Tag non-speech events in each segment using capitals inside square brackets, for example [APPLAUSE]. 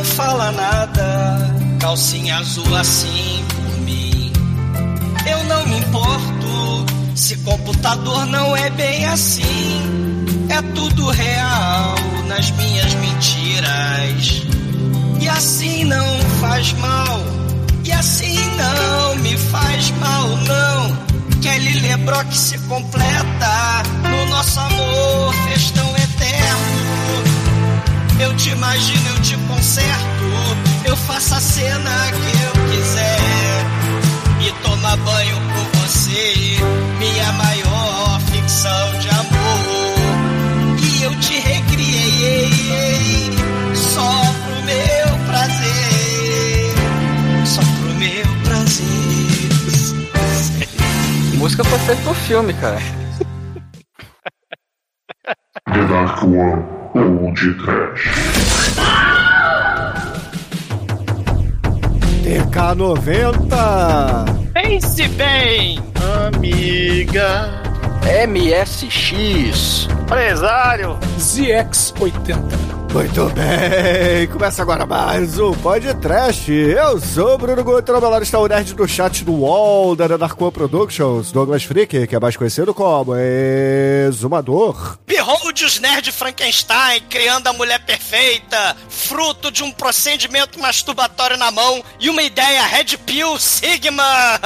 não fala nada, calcinha azul assim por mim. Eu não me importo se computador não é bem assim. É tudo real nas minhas mentiras. E assim não faz mal. E assim não me faz mal, não. Kelly Lebrock se completa no nosso amor, festão eterno. Eu te imagino, eu te conserto. Eu faço a cena que eu quiser. E tomar banho com você, minha maior ficção de amor. E eu te recriei só pro meu prazer. Só pro meu prazer. Música foi feita pro filme, cara. [LAUGHS] The Dark One Old Trash. TK90. Pense bem, Amiga. MSX. empresário. ZX80. Muito bem, começa agora mais um podcast. Eu sou o Bruno Guter, ao meu lado está o nerd do chat do UOL da One Productions, Douglas Freak, que é mais conhecido como Exumador. Behold os nerd Frankenstein criando a mulher perfeita, fruto de um procedimento masturbatório na mão e uma ideia Red Pill Sigma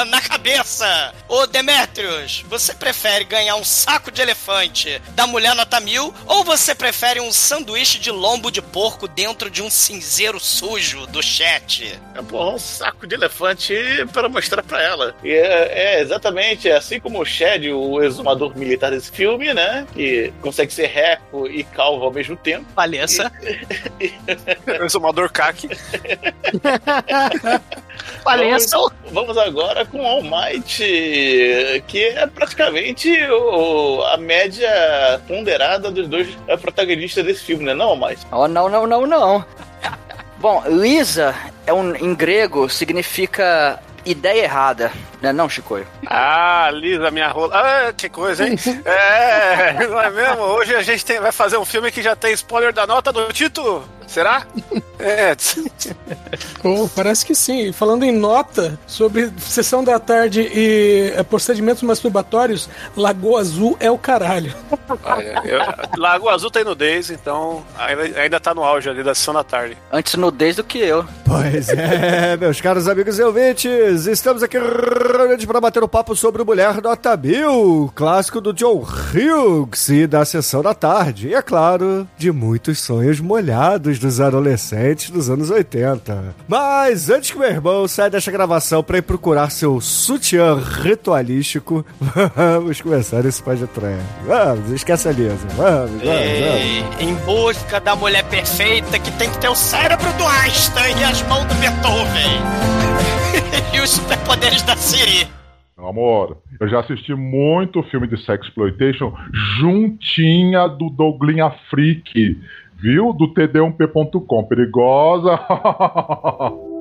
na cabeça. Ô Demetrius, você prefere ganhar um saco de elefante da mulher nota mil ou você prefere um sanduíche de lombo de porco dentro de um cinzeiro sujo do chat? É bom, um saco de elefante para mostrar pra ela. E é, é exatamente assim como o Shed, o exumador militar desse filme, né? Que consegue ser reco e calvo ao mesmo tempo. Valessa. [LAUGHS] Exumador CAC. [LAUGHS] Vamos, vamos agora com All Might, que é praticamente o- a média ponderada dos dois eh, protagonistas desse filme, né? Não, All Might? Oh, não, não, não, não. Bom, Lisa é um, em grego significa ideia errada, né não, Chicoio? Ah, Lisa, minha rola. Ah, que coisa, hein? [LAUGHS] É, não é mesmo? Hoje a gente tem- vai fazer um filme que já tem spoiler da nota do título. Será? [LAUGHS] É. [LAUGHS] Oh, parece que sim. Falando em nota sobre sessão da tarde e é, procedimentos masturbatórios, Lagoa Azul é o caralho. Olha, eu- Lago Azul tem nudez, então ainda, ainda tá no auge ali da sessão da tarde. Antes nudez do que eu. Pois é, [LAUGHS] meus caros amigos e ouvintes, estamos aqui reunidos para bater um papo sobre Mulher Nota Mil, clássico do John Hughes e da Sessão da Tarde. E, é claro, de muitos sonhos molhados dos adolescentes dos anos 80. Mas antes que meu irmão saia desta gravação para ir procurar seu sutiã ritualístico, [LAUGHS] vamos começar esse podcast. Vamos, esquece a Lisa. Vamos, vamos, vamos. Em busca da mulher perfeita que tem que ter o cérebro do Einstein e as mãos do Beethoven. [LAUGHS] e os superpoderes da Siri. Meu amor, eu já assisti muito filme de sexploitation juntinha do Douglinha Freak, viu? Do td1p.com. Perigosa. [LAUGHS]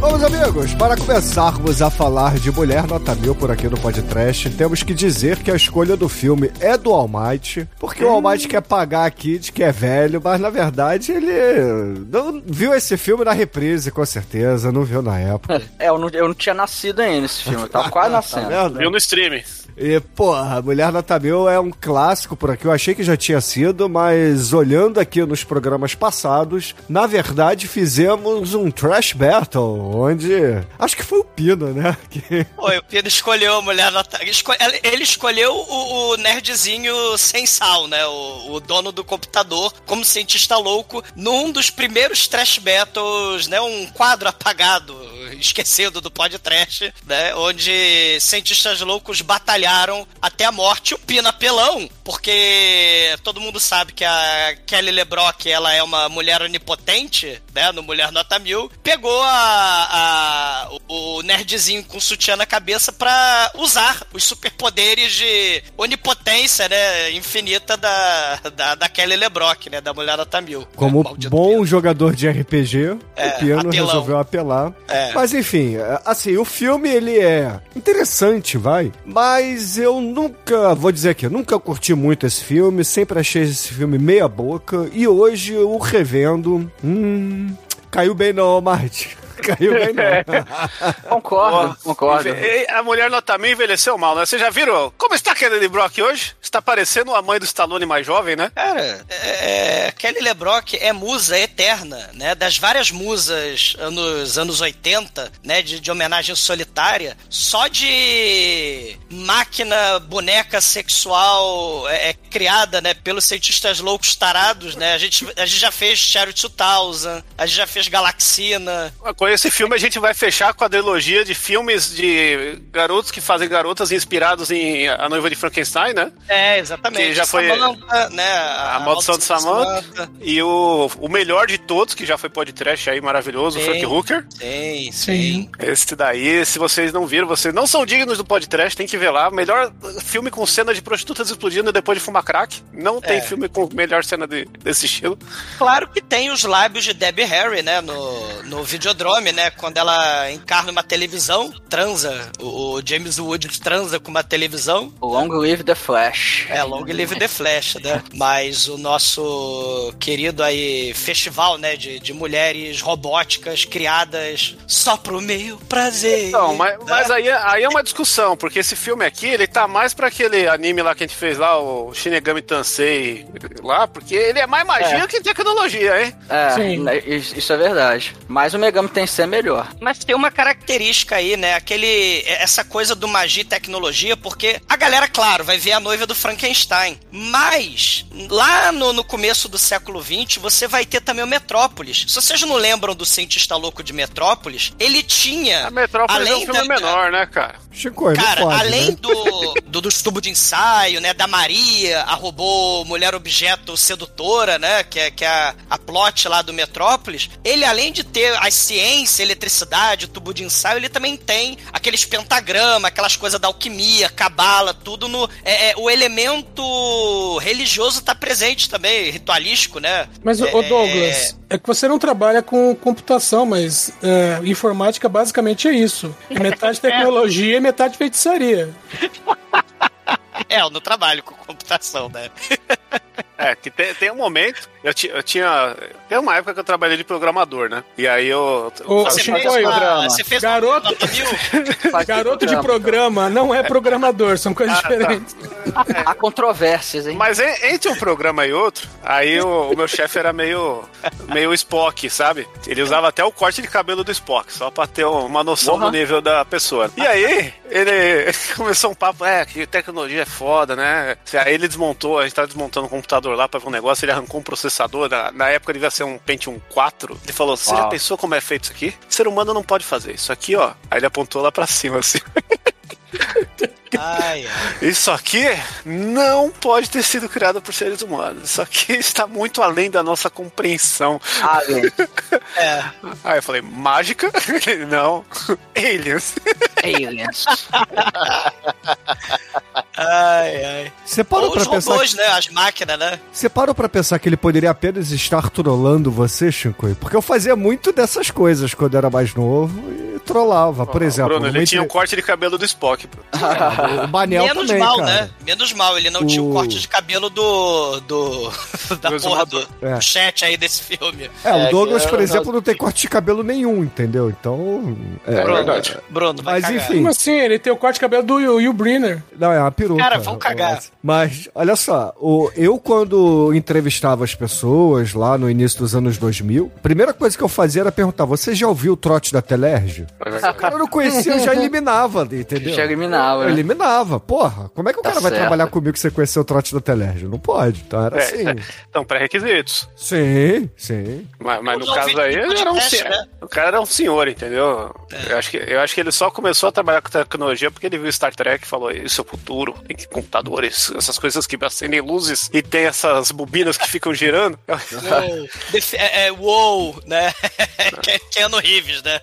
Vamos, amigos, para começarmos a falar de Mulher Nota Mil por aqui no podcast, temos que dizer que a escolha do filme é do All Might, porque o All Might quer pagar aqui de que é velho, mas na verdade ele não viu esse filme na reprise, com certeza, não viu na época. É, eu não, eu não tinha nascido ainda nesse filme, eu tava quase [LAUGHS] Tá nascendo. vendo? Viu no stream. E, porra, Mulher Nota Mil é um clássico por aqui. Eu achei que já tinha sido, mas olhando aqui nos programas passados, na verdade fizemos um Trash Battle, onde. Acho que foi o Pino, né? [LAUGHS] Que... Oi, o Pedro escolheu a mulher nota... Ele escolheu o, o nerdzinho sem sal, né? O, o dono do computador, como cientista louco, num dos primeiros trash battles, né? Um quadro apagado, [LAUGHS] esquecido do podcast, né? Onde cientistas loucos batalharam até a morte. O Pino apelão, porque todo mundo sabe que a Kelly LeBrock, ela é uma mulher onipotente, né? No Mulher Nota Mil, pegou a, a- o, nerdzinho com sutiã na cabeça pra usar os superpoderes de onipotência, né? Infinita da, da, da Kelly LeBrock, né? Da Mulher Nota Mil. Como É, maldito bom jogador de RPG, É, o Pino apelão. resolveu apelar. É. Mas Mas enfim, assim, o filme ele é interessante, vai. Mas eu nunca, vou dizer aqui, eu nunca curti muito esse filme, sempre achei esse filme meia boca. E hoje, o revendo, hum, caiu bem não, Marte. Caiu bem não. [LAUGHS] Concordo, concordo. E A mulher não- também envelheceu mal, né? Vocês já viram como está Kelly Brock hoje? Está parecendo a mãe do Stallone mais jovem, né? Cara, é, Kelly LeBrock é musa eterna, né? Das várias musas anos, anos 80, né? De, de homenagem solitária. Só de máquina, boneca sexual é, é criada, né? Pelos cientistas loucos tarados, né? A gente, a gente já fez Cherry 2000, a gente já fez Galaxina. Com esse filme a gente vai fechar a quadrilogia de filmes de garotos que fazem garotas inspirados em A Noiva de Frankenstein, né? É, exatamente. Que já foi- Samantha, né? A, Maldição de Samantha. E o, o melhor de todos, que já foi podcast aí, maravilhoso, o Sim. Frank Hooker. Sim, sim. Sim. Esse daí, se vocês não viram, vocês não são dignos do podcast, tem que ver lá. Melhor filme com cena de prostitutas explodindo depois de fumar crack. Não tem É. filme com melhor cena de- desse estilo. Claro que tem os lábios de Debbie Harry, né? No, no Videodrome, né? Quando ela encarna uma televisão, transa. O, o James Woods transa com uma televisão. Long Live the Flash. É, Long Live the Flash, né? Mas o nosso querido aí festival, né? De, de mulheres robóticas criadas só pro meu prazer. Então, mas, né? mas aí, aí é uma discussão, porque esse filme aqui, ele tá mais pra aquele anime lá que a gente fez lá, o Shinigami Tansei, lá, porque ele é mais magia É. que tecnologia, hein? É, Sim. né, isso isso é verdade. Mas o Megami Tensei é melhor. Mas tem uma característica aí, né? Aquele. Essa coisa do magia e tecnologia, porque a galera, claro, vai ver a noiva do Frankenstein. Mas, lá no, no começo do século XX, você vai ter também o Metrópolis. Se vocês não lembram do cientista louco de Metrópolis, ele tinha. A Metrópolis é um além filme da- menor, né, cara? Chico, Cara, pode, além né? do, do, dos tubos de ensaio, né? Da Maria, a robô mulher objeto sedutora, né? Que é, que é a, a plot lá do Metrópolis. Ele, além de ter a ciência, eletricidade, o tubo de ensaio, ele também tem aqueles pentagramas, aquelas coisas da alquimia, cabala, tudo no. É, é, o elemento religioso tá presente também, ritualístico, né? Mas, ô É, Douglas, é que você não trabalha com computação, mas é, informática basicamente é isso. É metade [LAUGHS] tecnologia e metade feitiçaria. É, eu não trabalho com computação, né? [LAUGHS] É, que tem, tem um momento, eu, ti- eu tinha. Tem uma época que eu trabalhei de programador, né? E aí eu. Ô, Chico, fez uma- programa. você fez Garoto- uma nota mil? [LAUGHS] Faz Garoto de programa, não é programador, são coisas diferentes. então. Há controvérsias, hein? Mas en- entre um programa e outro, aí o, o meu chefe era meio, meio Spock, sabe? Ele usava até o corte de cabelo do Spock, só pra ter uma noção do nível da pessoa. E aí, ele [LAUGHS] começou um papo, é, que tecnologia é foda, né? Aí ele desmontou, a gente tava desmontando um computador lá pra ver um negócio, ele arrancou um processador, na, na época devia ser um Pentium 4. Ele falou, você já pensou como é feito isso aqui? Ser humano não pode fazer isso aqui, ó. Aí ele apontou lá pra cima, assim. [LAUGHS] Ai, ai. Isso aqui não pode ter sido criado por seres humanos. Isso aqui [LAUGHS] está muito além da nossa compreensão. Alien. É. [LAUGHS] Aí eu falei, mágica? [LAUGHS] Não. Aliens. Aliens. Ai, ai. Você parou Ou pra os pensar robôs, né? As máquinas, né? Você parou pra pensar que ele poderia apenas estar trollando você, Chico? Porque eu fazia muito dessas coisas quando era mais novo e trollava. Por exemplo, Bruno, ele tinha o entre- corte de cabelo do Spock. Bruno. O Manel Menos também, mal, cara. né? Menos mal. Ele não tinha o O- corte de cabelo do. do [LAUGHS] da Do porra do. É. do chat aí desse filme. É, o É, Douglas, que por exemplo, não tem corte de cabelo nenhum, entendeu? Então. É, É verdade. Bruno, vai Mas cagar. enfim. Como assim? Ele tem o corte de cabelo do Will Briner. Não, é uma peruca. Cara, vão cagar. Mas, olha só, o, eu quando entrevistava as pessoas lá no início dos anos 2000, a primeira coisa que eu fazia era perguntar, você já ouviu o trote da Telerge? O cara não conhecia, eu já eliminava ali, entendeu? Já eliminava. Eu eliminava. Porra, como é que o Tá cara vai certo. trabalhar comigo se você conhecer o trote da Telerge? Não pode. Então era É, assim. Então, pré-requisitos. Sim, sim. Mas, mas no caso aí, ele era um senhor. né? O cara era um senhor, entendeu? Eu, acho que, eu acho que ele só começou a trabalhar com tecnologia porque ele viu Star Trek e falou: Isso é o futuro, tem que computadores, essas coisas que acendem luzes e tem essas bobinas que ficam girando. [LAUGHS] Uou, é, é, uou, né? [LAUGHS] Ke- Keanu Reeves, né?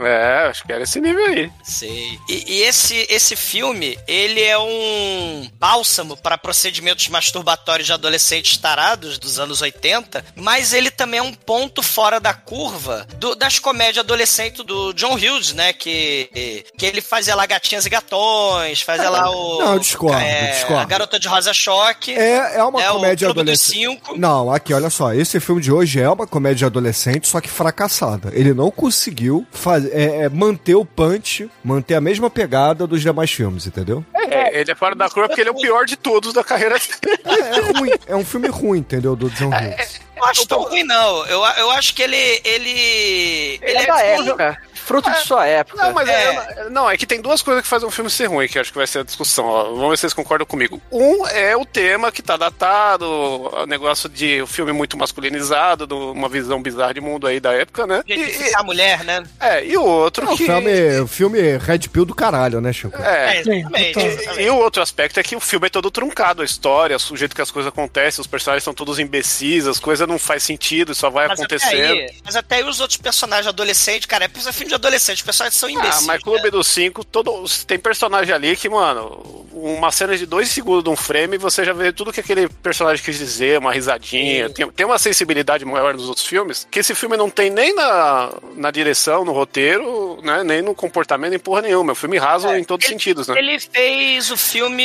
É, acho que era esse nível aí. Sei. E, e esse, esse filme, ele é um bálsamo para procedimentos masturbatórios de adolescentes tarados dos anos 80, mas ele também é um ponto fora da curva do- das comédias adolescentes do John Hughes, né? Que, que ele fazia lá Gatinhas e Gatões, fazia lá o... Não, eu discordo, é, eu discordo. A Garota de Rosa Choque. É, é uma É comédia adolescente. Não, aqui, olha só. Esse filme de hoje é uma comédia adolescente, só que fracassada. Ele não conseguiu faz- é, é, manter o punch, manter a mesma pegada dos demais filmes, entendeu? É, ele é fora da curva porque ele é o pior de todos da carreira dele. É, é ruim. É um filme ruim, entendeu? Do John Hughes. Eu acho tão ruim, não. Eu, eu acho que ele. Ele, Ele é da época. Fruto de sua época. Não, mas É. é- não, é que tem duas coisas que fazem um filme ser ruim, que acho que vai ser a discussão. ó. Vamos ver se vocês concordam comigo. Um é o tema que tá datado, o negócio de o filme muito masculinizado, de uma visão bizarra de mundo aí da época, né? E, e- a mulher, né? é, e o outro É o que. filme, o filme Red Pill do caralho, né, Chico? É, Sim, exatamente. E, e o outro aspecto é que o filme é todo truncado, a história, o jeito que as coisas acontecem, os personagens são todos imbecis, as coisas não faz sentido, só vai Mas até, acontecendo. aí, mas até aí os outros personagens adolescentes, cara, é é filme de adolescente, os personagens são Ah, imbecis. mas Clube dos Cinco, todo, tem personagem ali que, mano, uma cena de dois segundos de um frame você já vê tudo que aquele personagem quis dizer, uma risadinha. Tem, tem uma sensibilidade maior nos outros filmes, que esse filme não tem nem na, na direção, no roteiro, né, nem no comportamento, nem porra nenhuma. É um filme raso em todos os sentidos, né? Ele fez o filme.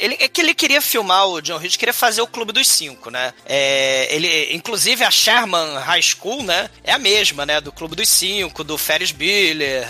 Ele, é que ele queria filmar, o John Hughes queria fazer o Clube dos Cinco, né? É, ele, inclusive a Sherman High School, né? É a mesma, né? Do Clube dos Cinco, do Ferris Bueller,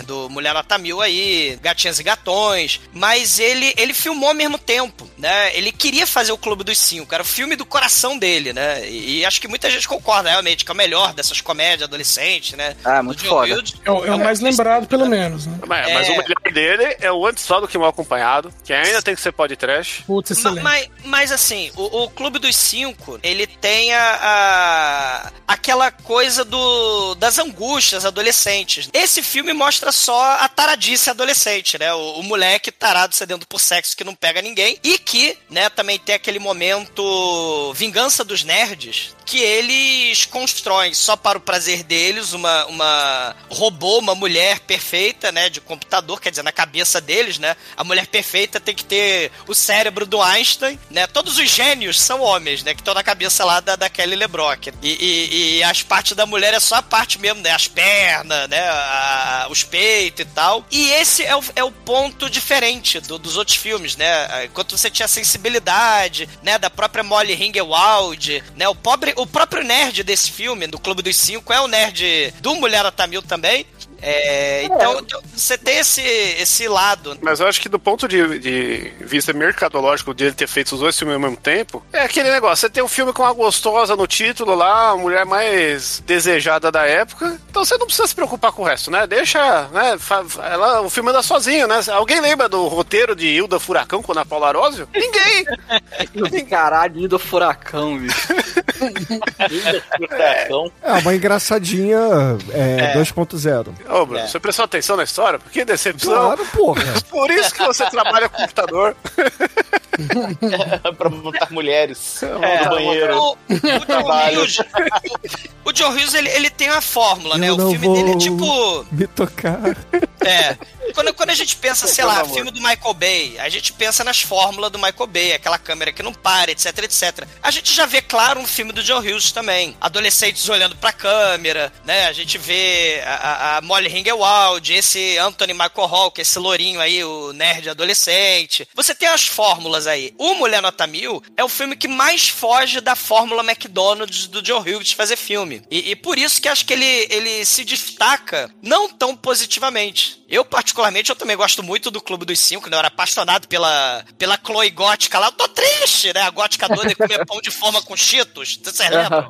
do Mulher Nota Mil aí, Gatinhas e Gatões. Mas ele, ele filmou ao mesmo tempo, né? Ele queria fazer o Clube dos Cinco, era o filme do coração dele, né? E, e acho que muita gente concorda realmente que é o melhor dessas comédias adolescentes, né? Ah, muito foda. Hughes. É o, é o mais lembrado, pelo menos, né? Mas, mas É. o melhor dele é o Antes Só do Que Mal Acompanhado, que ainda tem que ser pod trash. Putz, Ma- excelente. Mas, mas assim, o, o Clube dos Cinco, ele tem a, a- aquela coisa do das angústias adolescentes. Esse filme mostra só a taradice adolescente, né? O, o moleque tarado sedento por sexo que não pega ninguém e que, né, também tem aquele momento vingança dos nerds que eles constroem só para o prazer deles uma, uma robô, uma mulher perfeita, né, de computador, quer dizer, na cabeça deles, né? A mulher perfeita tem que ter o cérebro do Einstein, né? Todos os gênios são homens, né? Que estão na cabeça lá da, da Kelly LeBrock. E, e, e as partes da mulher é só a parte mesmo, né? As pernas, né? A- os peitos e tal. E esse é o, é o ponto diferente do- dos outros filmes, né? Enquanto você tinha a sensibilidade, né? Da própria Molly Ringwald, né? O, pobre, o próprio nerd desse filme, do Clube dos Cinco, é o nerd do Mulher Tamil também. É, então, então, você tem esse, esse lado. Mas eu acho que do ponto de, de vista mercadológico de ele ter feito os dois filmes ao mesmo tempo, é aquele negócio, você tem um filme com uma gostosa no título lá, a mulher mais desejada da época, então você não precisa se preocupar com o resto, né? Deixa, né? Ela, o filme anda sozinho, né? Alguém lembra do roteiro de Hilda Furacão com a Paula Arósio? Ninguém! [LAUGHS] Caralho, do furacão, bicho. Furacão. É uma engraçadinha é, 2.0. Ô, Bruno, você prestou atenção na história? Que decepção! Claro, porra. [LAUGHS] Por isso que você trabalha com computador. [LAUGHS] pra botar mulheres É, no banheiro. O, o John Trabalho. Hughes, o, o John Hughes, ele, ele tem uma fórmula, né? Eu O não filme vou dele é tipo. me tocar. [LAUGHS] É. Quando, quando a gente pensa, sei lá, amor. filme do Michael Bay, a gente pensa nas fórmulas do Michael Bay, aquela câmera que não para, etc, etc. A gente já vê, claro, um filme do John Hughes também. Adolescentes olhando pra câmera, né? A gente vê a, a- a Molly Ringwald, esse Anthony Michael Hall, que é esse lourinho aí, o nerd adolescente. Você tem as fórmulas aí. O Mulher Nota Mil é o filme que mais foge da fórmula McDonald's do John Hughes de fazer filme. E, e por isso que acho que ele, ele se destaca não tão positivamente. Eu, particularmente, eu também gosto muito do Clube dos Cinco, né? Eu era apaixonado pela, pela Chloe gótica lá. Eu tô triste, né? A gótica doida que comia pão de forma com cheetos. Vocês lembram?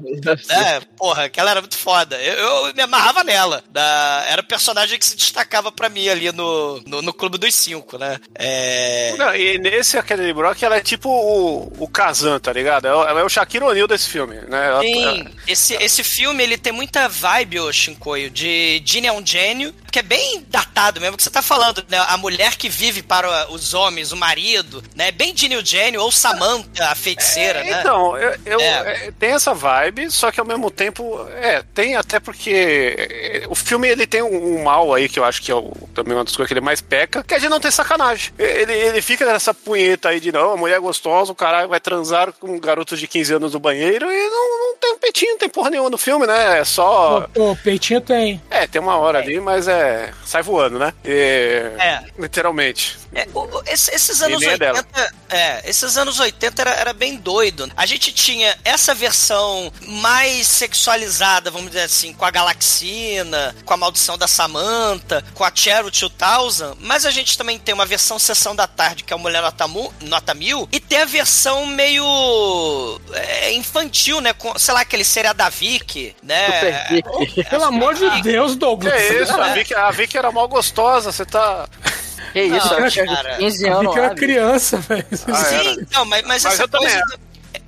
É, porra, aquela era muito foda. Eu, eu me amarrava nela. Da, era o personagem que se destacava pra mim ali no, no, no Clube dos Cinco, né? É... Não, e nesse Academy Brock, ela é tipo o, o Kazan, tá ligado? Ela ela é o Shaquille O'Neal desse filme, né? Ela- Sim, esse, esse filme ele tem muita vibe, ô Shinkoio, de Gene é um gênio, Porque é bem datado mesmo que você tá falando, né? A mulher que vive para os homens, o marido, né? Bem Ginny Eugênio ou Samantha, a feiticeira, É, né? Então, eu, eu- É. é, tem essa vibe, só que ao mesmo tempo, é, tem até porque é, o filme ele tem um, um mal aí que eu acho que é o, também uma das coisas que ele mais peca, que é de não ter sacanagem. Ele, ele fica nessa punheta aí de não, a mulher é gostosa, o cara vai transar com garotos de 15 anos no banheiro e não, não tem um peitinho, não tem porra nenhuma no filme, né? É só. Pô, peitinho tem. É, tem uma hora ali, mas é. Sai voando, né? E- É. Literalmente. É, o- o- esse- esses anos nem é 80. dela. É, esses anos 80 era, era bem doido. A gente tinha essa versão mais sexualizada, vamos dizer assim, com a Galaxina, com a maldição da Samantha, com a Cheryl 2000, mas a gente também tem uma versão Sessão da Tarde, que é o Mulher Nota, Mu- Nota Mil, e tem a versão meio é, infantil, né? Com, sei lá, aquele seriado da Vicky, né? Super Vicky. Pelo amor de Deus, Que Douglas. é isso? A Vicky, a Vicky era mal gostosa, você tá. Que isso, Não, eu tinha cara. 15 Eu vi anos que era criança, velho. Ah, era. Sim, não, mas, mas, Mas essa eu também coisa.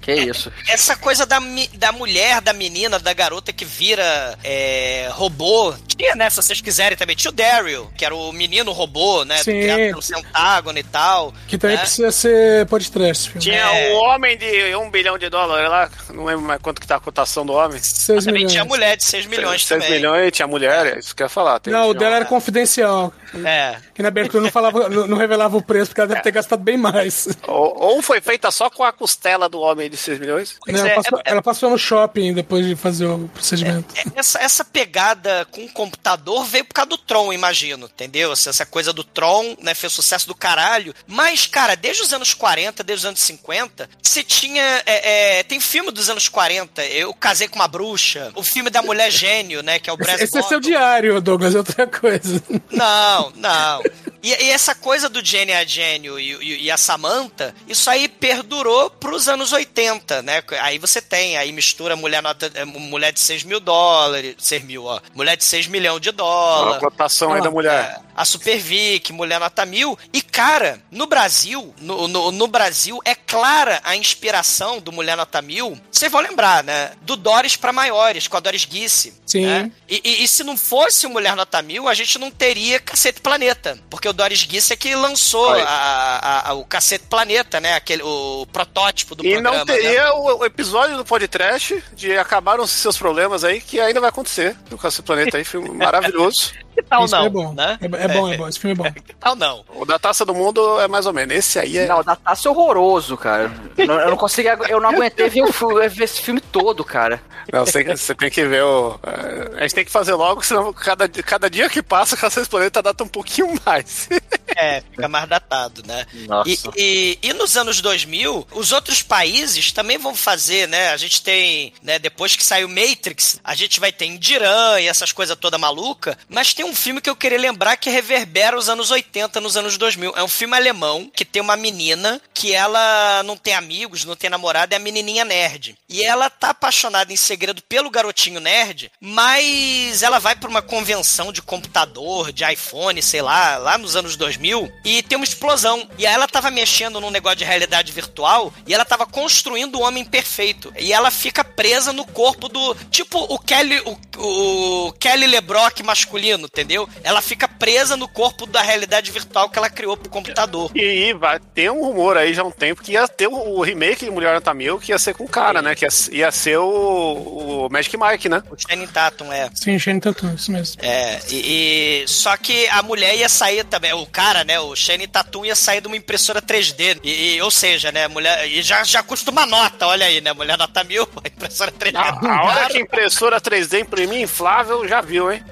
Que isso. Essa coisa da, da mulher, da menina, da garota que vira é, robô. Tinha, né? Se vocês quiserem também. Tinha o Daryl, que era o menino robô, né? Sim. Criado pelo Pentágono e tal. Que também né? precisa ser podcast. Tinha É. o homem de um bilhão de dólares lá, não lembro mais quanto que tá a cotação do homem. 6 Também milhões. tinha mulher de 6 milhões 6 também. milhões, tinha mulher, é isso que eu ia falar. Tem- Não, o dela era confidencial. É. Que na abertura não, falava, não, não revelava o preço, porque ela deve ter gastado bem mais. Ou, ou foi feita só com a costela do homem de 6 milhões. Ela, é, passou, é- ela passou no shopping depois de fazer o procedimento. Essa, essa pegada com o computador veio por causa do Tron, imagino, entendeu? Essa, essa coisa do Tron, né, fez sucesso do caralho. Mas, cara, desde os anos 40, desde os anos 50, você tinha. é, é, tem filme dos anos 40, Eu Casei com uma Bruxa, o filme da Mulher Gênio, né, que é o Brass Esse é seu diário, Douglas, é outra coisa. Não, não. E, e essa coisa do Jenny a Gênio e, e- e a Samantha, isso aí perdurou pros anos 80, né? Aí você tem, aí mistura mulher, nota, é, mulher de 6 mil dólares, 6 mil, ó. Mulher de 6 milhões de A dólares. cotação aí da mulher. É, a Super Vic, Mulher Nota Mil. E, cara, no Brasil, no, no, no Brasil, é clara a inspiração do Mulher Nota Mil. Vocês vão lembrar, né? Do Doris pra Maiores, com a Doris Guisse. Sim. né? E, e- e se não fosse o Mulher Nota Mil, a gente não teria Cacete Planeta. Porque o Doris Guisse é que lançou a- a- o Cacete Planeta, né? Aquele, o protótipo do E programa. não né? teria o, o episódio do podcast de Acabaram seus problemas aí, que ainda vai acontecer no Cacete Planeta aí, filme maravilhoso. [LAUGHS] Que tal Isso não? é bom. Né? É, é bom, é bom. Esse filme é bom. [LAUGHS] Que tal não? O da Taça do Mundo é mais ou menos. Esse aí é. Não, o da taça é horroroso, cara. Não- eu não consegui, eu não aguentei ver, o ver esse filme todo, cara. Não, você, tem que- você tem que ver o. é, A gente tem que fazer logo, senão cada, cada dia que passa, [LAUGHS] o Cacete Planeta data um pouquinho mais. [LAUGHS] É, fica mais datado, né? Nossa. E, e, e nos anos 2000, os outros países também vão fazer, né? A gente tem, né, depois que saiu Matrix, a gente vai ter Indiran e essas coisas toda maluca, mas tem um filme que eu queria lembrar que reverbera os anos 80, nos anos 2000. É um filme alemão que tem uma menina que ela não tem amigos, não tem namorada, é a menininha nerd. E ela tá apaixonada em segredo pelo garotinho nerd, mas ela vai pra uma convenção de computador, de iPhone, sei lá, lá nos anos 2000, e tem uma explosão. E ela tava mexendo num negócio de realidade virtual e ela tava construindo o homem perfeito. E ela fica presa no corpo do. Tipo o Kelly. O, o Kelly LeBrock masculino, entendeu? Ela fica presa no corpo da realidade virtual que ela criou pro computador. E vai ter um rumor aí já há um tempo que ia ter o, o remake de Mulher Nota Mil, que ia ser com o cara, né? Que ia, ia ser o, o Magic Mike, né? O Channing Tatum, é. Sim, Shane Tatum, isso mesmo. É, e, e- só que a mulher ia sair também, o cara, né, o Shane Tatum ia sair de uma impressora 3D, e, e- ou seja, né, mulher, e já, já custa uma nota, olha aí, né, mulher nota mil, [LAUGHS] a impressora 3D. A hora que a impressora 3D imprimir inflável, já viu, hein?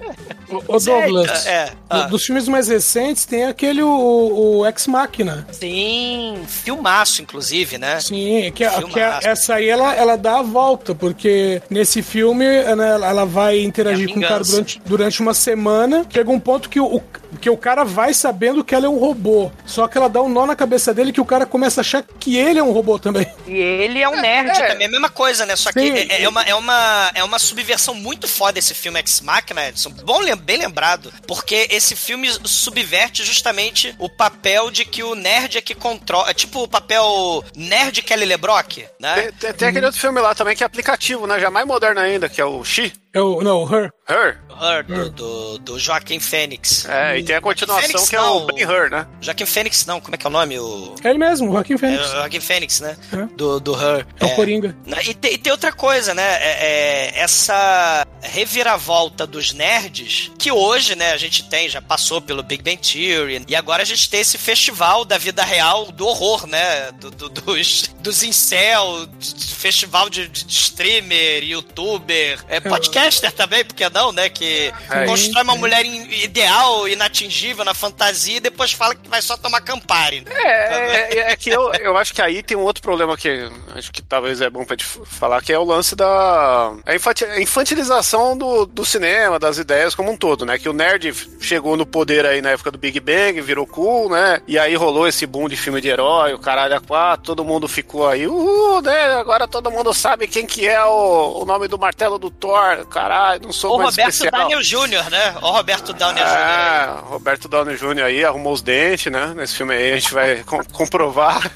Ô, Douglas, É, do- dos filmes mais recentes tem aquele, o, o Ex Machina. Sim, filmaço, inclusive, né? Sim, que, Filmaço. que a- essa aí ela, ela dá a volta, porque nesse filme né, ela, vai interagir É com o cara durante, durante uma semana. Chega um ponto que o, o- que o cara vai sabendo que ela é um robô. Só que ela dá um nó na cabeça dele que o cara começa a achar que ele é um robô também. E ele é um nerd. É, também é a mesma coisa, né? Só que é, é uma, é, uma, é uma subversão muito foda esse filme Ex Machina, Edson. Bom, bem lembrado. Porque esse filme subverte justamente o papel de que o nerd é que controla. É tipo o papel nerd Kelly LeBrock, né? Tem, tem- tem aquele outro filme lá também que é aplicativo, né? Já mais moderno ainda, que é o She. É o, não, o Her. Her. Her, do, do, do Joaquim Fênix. É, e tem a continuação Fênix que é o Ben Hur, né? Joaquim Fênix, não, como é que é o nome? O... É ele mesmo, o Joaquim É Fênix. o Joaquim Fênix, né? É. Do, do Her. É o Coringa. E tem, e tem outra coisa, né? É, é, essa reviravolta dos nerds, que hoje, né, a gente tem, já passou pelo Big Bang Theory, e agora a gente tem esse festival da vida real do horror, né? Do, do- dos, dos incel, festival de, de- de streamer, youtuber, é, podcaster também, porque não, né? Que É. constrói uma mulher in- ideal, inatingível na fantasia e depois fala que vai só tomar Campari. né? É, é, é que eu, eu acho que aí tem um outro problema que acho que talvez é bom pra gente falar, que é o lance da a infantilização do, do cinema, das ideias como um todo, né? Que o nerd chegou no poder aí na época do Big Bang, virou cool, né? E aí rolou esse boom de filme de herói, o caralho a quatro, todo mundo ficou aí, uh, né? Agora todo mundo sabe quem que é o, o nome do martelo do Thor, caralho, não sou Ou mais Roberto especial. Downey Jr., né? Ou Roberto Downey Jr. É, Roberto Downey Jr. aí arrumou os dentes, né? Nesse filme aí a gente vai com- [LAUGHS] comprovar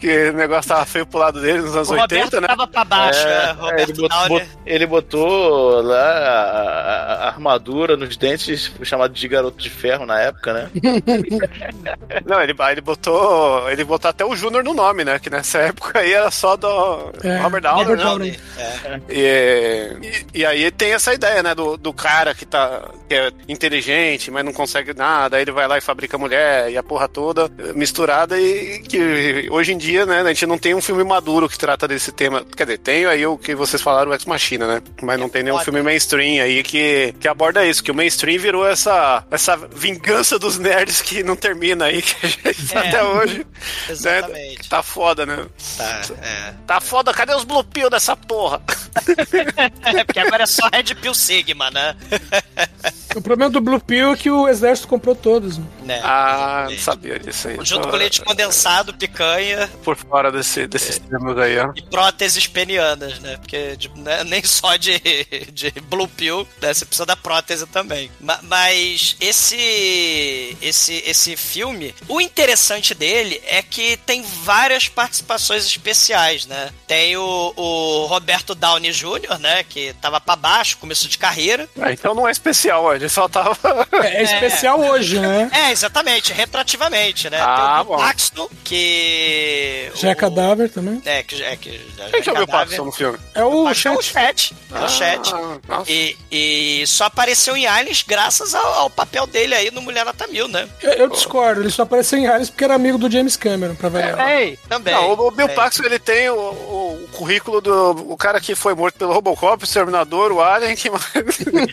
que o negócio tava feio pro lado dele nos anos O Roberto 80, né? tava pra baixo, né? É, Roberto ele, botou, bot- ele botou lá a, a- a armadura nos dentes, chamado de garoto de ferro na época, né? [LAUGHS] Não, ele, ele botou. Ele botou até o Júnior no nome, né? Que nessa época aí era só do É, Robert Downey. Robert né? Downey. É. E, e, e aí tem essa ideia, né, do, do cara que tá que é inteligente, mas não consegue nada, aí ele vai lá e fabrica mulher e a porra toda misturada e que hoje em dia, né, a gente não tem um filme maduro que trata desse tema. Quer dizer, tem aí o que vocês falaram, o Ex Machina, né? Mas não tem nenhum Foda. filme mainstream aí que, que aborda isso, que o mainstream virou essa, essa vingança dos nerds que não termina aí, que a gente É. até hoje. Né? Exatamente. Tá foda, né? Tá, é. Tá foda, cadê os blue pill dessa porra? [LAUGHS] É, porque agora é só Red Pill Sigma, né? [LAUGHS] O problema do Blue Pill é que o exército comprou todos. né? né? Ah, não sabia disso aí. Junto com leite condensado, picanha por fora desse, desses termos aí, ó. e próteses penianas, né? Porque tipo, né, nem só de, de Blue Pill, né? Você precisa da prótese também. Ma- mas esse, esse, esse filme, o interessante dele é que tem várias participações especiais, né? Tem o, o Roberto Downey Jr., né? Que tava pra baixo, começo de carreira. Ah, então não é especial, ó. Ele só tava. É, é especial hoje, né? É, exatamente, retroativamente, né? Ah, Tem o. Paxton, que. Já é o- cadáver também. É, que, é, que já, já Quem que é o. Paxton no filme? É o Acho que é o chat. chat. É o chat. Ah, nossa. E, e só apareceu em Aliens graças ao, ao papel dele aí no Mulher Nota Mil, né? Eu, eu discordo, ele só apareceu em Aliens porque era amigo do James Cameron, pra variar. Também, também. Não, o, o Bill É. Paxton ele tem o, o- o currículo do o cara que foi morto pelo Robocop, o Exterminador, o Alien, que? [LAUGHS]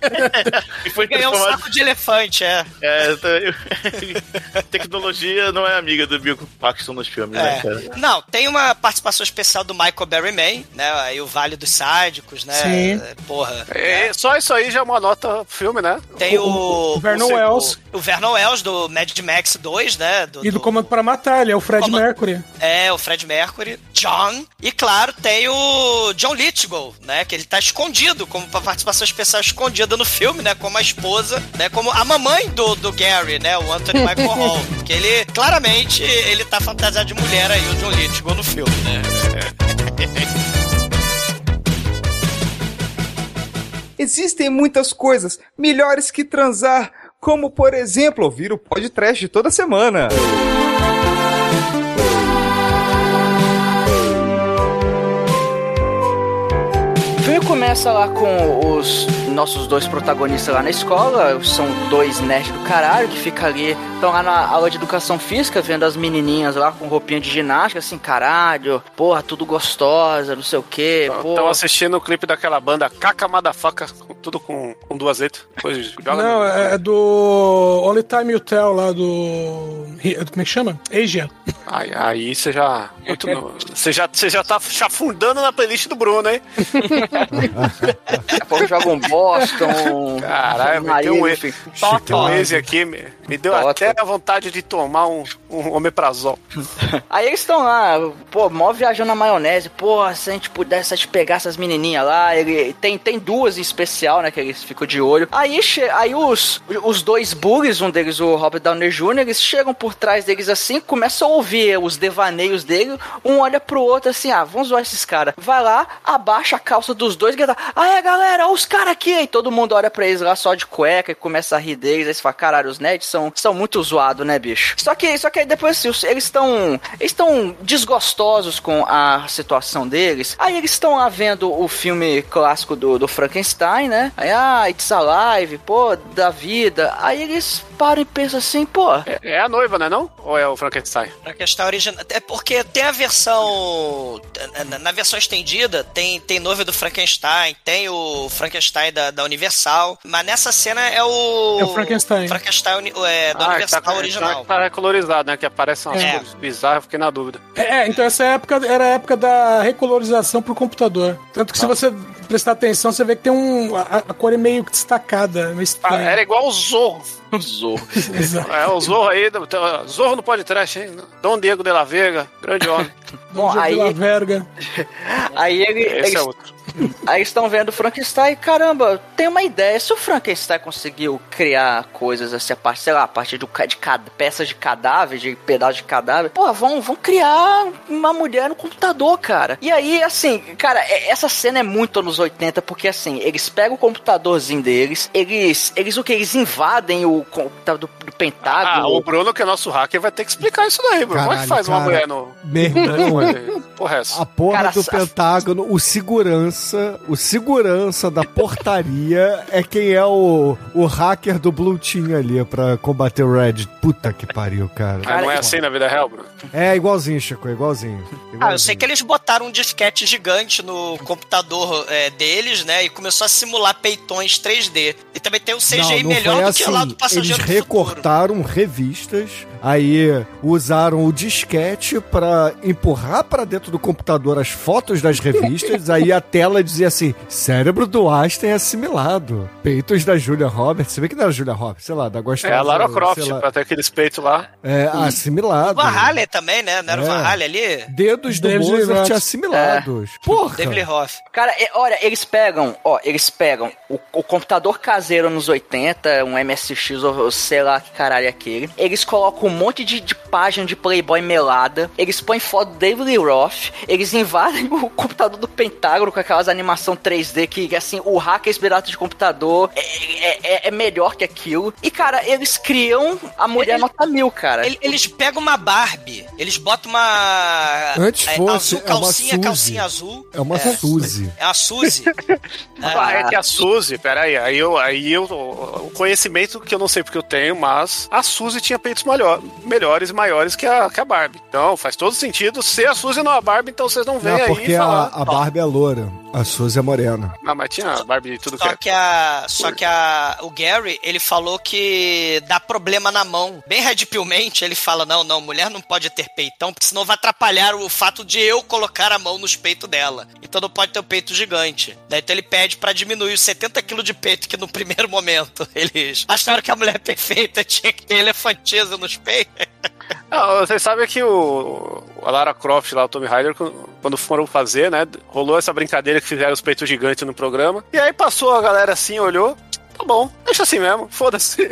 [LAUGHS] E foi Ganhou um saco de elefante, é. É, [LAUGHS] tecnologia não é amiga do Bill Paxton nos filmes, né, É. cara? Não, tem uma participação especial do Michael Berryman, né? Aí o Vale dos Sádicos, né? Sim. Porra. É, só isso aí já é uma nota filme, né? Tem o, o Vernon o- Wells. O Vernon Wells do Mad Max 2, né? E do Comando para Matar, ele é o Fred Comando- Mercury. É, o Fred Mercury, John, e claro, tem o John Lithgow, né, que ele tá escondido, como uma participação especial escondida no filme, né, como a esposa, né, como a mamãe do, do Gary, né, o Anthony Michael [LAUGHS] Hall, que ele, claramente, ele tá fantasiado de mulher aí, o John Lithgow no filme, né. [LAUGHS] Existem muitas coisas melhores que transar, como por exemplo ouvir o podcast toda semana. O começa lá com os nossos dois protagonistas lá na escola, são dois nerds do caralho que ficam ali, estão lá na aula de educação física, vendo as menininhas lá com roupinha de ginástica, assim, caralho, porra, tudo gostosa, não sei o que, Estão assistindo o clipe daquela banda Kaka Madafaca, tudo com, com duas letras. Joga Não, é é do Only Time You Tell lá do. Como é que chama? Asia. Aí, aí você já. Muito no- Você já, você já tá chafundando na playlist do Bruno, hein? [LAUGHS] Daqui a pouco joga um Boston, Caralho, um ter um. Tem um Waze aqui, me- deu Bota. até a vontade de tomar um, um omeprazol. [LAUGHS] Aí eles estão lá, pô, mó viajando na maionese. Pô, se a gente pudesse a gente pegar essas menininhas lá. Ele, tem, tem duas em especial, né? Que eles ficam de olho. Aí, aí os, os dois bullies, um deles o Robert Downey Jr., eles chegam por trás deles assim, começam a ouvir os devaneios dele. Um olha pro outro assim, ah, vamos zoar esses caras. Vai lá, abaixa a calça dos dois e grita: Ah, é galera, olha os caras aqui. E todo mundo olha pra eles lá só de cueca e começa a rir deles. Aí você fala: caralho, os nerds são, são muito zoados, né, bicho? Só que, só que depois assim, eles estão eles estão desgostosos com a situação deles. Aí eles estão lá vendo o filme clássico do, do Frankenstein, né? Aí, ah, It's Alive, pô, da vida. Aí eles param e pensam assim, pô, É, é a noiva, né não? Ou é o Frankenstein? Questão original. É porque tem a versão. na- Na versão estendida, tem, tem noiva do Frankenstein, tem o Frankenstein da, da Universal. Mas nessa cena é o. É o Frankenstein. Frankenstein é, da Ah, Universal tá, original. Tá recolorizado, né? Que aparecem umas É. cores bizarras, eu fiquei na dúvida. É, então essa época era a época da recolorização pro computador. Tanto que se você prestar atenção, você vê que tem um. A, a cor é meio que destacada. Meio Ah, era igual o Zorro. [LAUGHS] Zorro. Exato. É, o Zorro aí, do- Zorro no podcast, hein? Dom Diego de la Vega, grande homem. [LAUGHS] Bom, de aí- Verga. [LAUGHS] Aí ele, Esse eles é outro. [LAUGHS] Aí estão vendo o Frankenstein, caramba, tem uma ideia. Se o Frankenstein conseguiu criar coisas assim, a partir, sei lá, a partir do, ca- de cada, peças de cadáver, de pedaços de cadáver, pô, vão, vão criar uma mulher no computador, cara. E aí, assim, cara, é- essa cena é muito anos 80, porque assim, eles pegam o computadorzinho deles, eles, eles o que? Eles invadem o computador do, do Ah, Pentágono. o Bruno, que é nosso hacker, vai ter que explicar isso daí, Bruno. Como é que faz uma cara. mulher no. Meu irmão, [LAUGHS] [LAUGHS] Porra, é essa? a porra Cara, do sa- Pentágono, o segurança, o segurança da portaria é quem é o, o hacker do Blue Team ali pra combater o Red. Puta que pariu, cara. Ah, não é assim na vida real, Bruno? É igualzinho, Chico, é igualzinho. Ah, eu sei que eles botaram um disquete gigante no computador é, deles, né? E começou a simular peitões 3D. E também tem um CGI melhor do que lá do Passageiro assim. Eles recortaram revistas, aí usaram o disquete pra empurrar pra dentro do computador as fotos das revistas, [LAUGHS] aí a tela dizia assim: cérebro do Einstein assimilado. Peitos da Julia Roberts. Você vê que não era Julia Roberts, sei lá, da gostosa. É a Lara Croft, lá, pra ter aqueles peitos lá. É, assimilado. O Valhalla também, né? Não era o É. Valhalla ali? Dedos do David Mozart Roth. assimilados. Porra! David Hoff. Cara, é- olha, eles pegam, ó, eles pegam o, o computador caseiro nos 80, um MSX ou sei lá que caralho é aquele. Eles colocam monte de, de página de Playboy melada. Eles põem foto do David Lee Roth. Eles invadem [LAUGHS] o computador do Pentágono com aquelas animação 3D que, assim, o hacker pirata de computador é, é- é- é melhor que aquilo. E, cara, eles criam a mulher Ele- nota mil, cara. Ele- Eles pegam uma Barbie, eles botam uma. Antes é, fosse, azul, é uma calcinha, Suzy. calcinha azul. É uma Suzy. É a Suzy. [LAUGHS] Ah, é que a Suzy, peraí, aí eu, aí eu, o conhecimento que eu não sei porque eu tenho, mas a Suzy tinha peitos melhor, melhores e maiores que a, que a Barbie. Então faz todo sentido ser a Suzy e não a Barbie, então vocês não vêm Não, aí porque e a, falar. a Barbie é loura, a Suzy é morena. Não, mas tinha a Barbie de tudo que Só é. que, a, só que a, o Gary, ele falou que dá problema na mão. Bem redpilmente, ele fala: não, não, mulher não pode ter peitão, porque senão vai atrapalhar o fato de eu colocar a mão nos peitos dela. Então não pode ter um peito gigante. Daí então ele pede pra diminuir os 70 quilos de peito, que no primeiro momento [LAUGHS] eles acharam que a mulher perfeita tinha que ter elefanteza nos peitos. [LAUGHS] Não, vocês sabem que o a Lara Croft lá, o Tommy Ryder, quando foram fazer, né, rolou essa brincadeira que fizeram os peitos gigantes no programa. E aí passou a galera assim, olhou, tá bom, deixa assim mesmo, foda-se. [LAUGHS]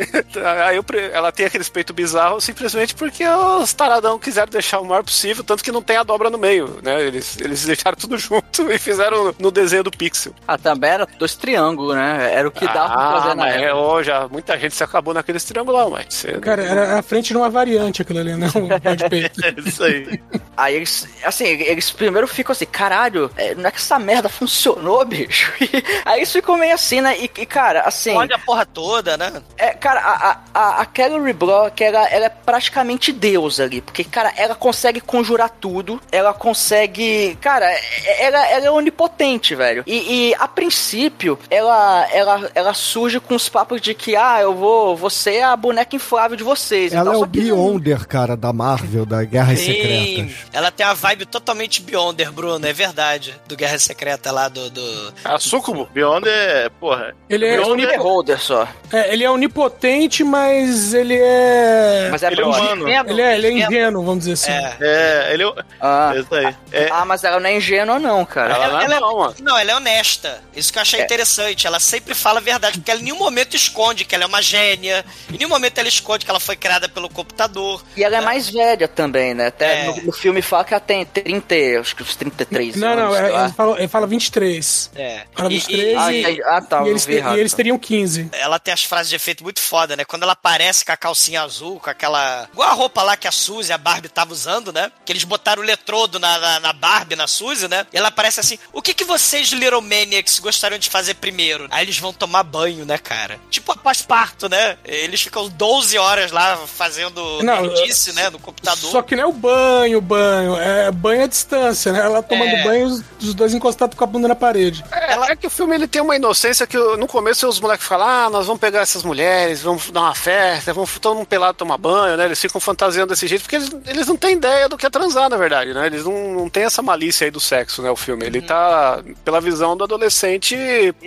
Aí eu ela tem aqueles peitos bizarros simplesmente porque os taradão quiseram deixar o maior possível, tanto que não tem a dobra no meio, né? Eles, eles deixaram tudo [LAUGHS] junto e fizeram no desenho do pixel. Ah, também era dois triângulos, né? Era o que dava pra ah, fazer na mas época. é, ó, já, muita gente se acabou naqueles triângulos lá, mas você... Cara, era a frente de uma variante aquilo ali, não um pé de [LAUGHS] peito. É isso aí. Aí eles, assim, eles primeiro ficam assim, caralho, é, não é que essa merda funcionou, bicho? E aí eles ficam meio assim, né? E, e, cara, assim, Pode a porra toda, né? é, cara, a, a, a, Kelly Block, ela, ela é praticamente Deus ali, porque, cara, ela consegue conjurar tudo, ela consegue, cara, é- ela, ela é onipotente, velho. E, e, a princípio, ela, ela, ela surge com os papos de que, ah, eu vou, vou ser a boneca inflável de vocês. Ela é o que não- Beyonder, cara, da Marvel, da Guerras Sim, Secretas. ela tem a vibe totalmente Beyonder, Bruno, é verdade. Do Guerra Secreta lá do. do... A Sucubo. Beyond é, porra. Ele é, Beyond é, holder só. É, ele é onipotente, mas ele é. Mas é Ele é humano. Ele é, ele é ingênuo, vamos dizer assim. É. É, ele. Ah. É isso aí. É, Ah, mas ela não é ingênua, não, cara. Ela não é Ela- não, mano. Não, ela é honesta. Isso que eu achei interessante. Ela sempre fala a verdade, porque ela em nenhum momento esconde que ela é uma gênia. Em nenhum momento ela esconde que ela foi criada pelo computador. E ela é mais velha também, né? Até É. no, no filme fala que ela tem 30, acho que uns 33 Não, anos. não, é, lá. ele, fala, ele fala 23. É. Fala E- 23 Ah, e, entendi. ah, tá, e eles, errado, e eles teriam 15. Ela tem as frases de efeito muito foda, né? Quando ela aparece com a calcinha azul, com aquela. igual a roupa lá que a Suzy e a Barbie tava usando, né? Que eles botaram o eletrodo na, na, na Barbie, na Suzy, né? E ela aparece assim: o que, que vocês, Little Maniacs, gostariam de fazer primeiro? Aí eles vão tomar banho, né, cara? Tipo após parto, né? Eles ficam 12 horas lá fazendo Não, nerdice, né? No computador. Só que não é o banho, banho. É banho à distância, né? Ela tomando É. banho, os, os dois encostados com a bunda na parede. É, é que o filme ele tem uma inocência que no começo os moleques falam: ah, nós vamos pegar essas mulheres, vamos dar uma festa, vamos todo mundo pelado tomar banho, né? Eles ficam fantasiando desse jeito porque eles, eles não têm ideia do que é transar, na verdade, né? Eles não, não têm essa malícia aí do sexo, né? O filme. Ele tá pela visão do adolescente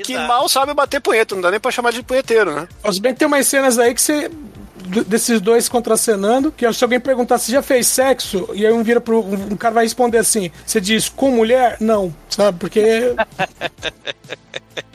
que Exato. mal sabe bater punheta, não dá nem pra chamar de punheteiro, né? Se bem que tem umas cenas aí que você. Desses dois contracenando, que se alguém perguntar se já fez sexo, e aí um vira pro. Um, um cara vai responder assim: você diz com mulher? Não, sabe? Porque. [LAUGHS]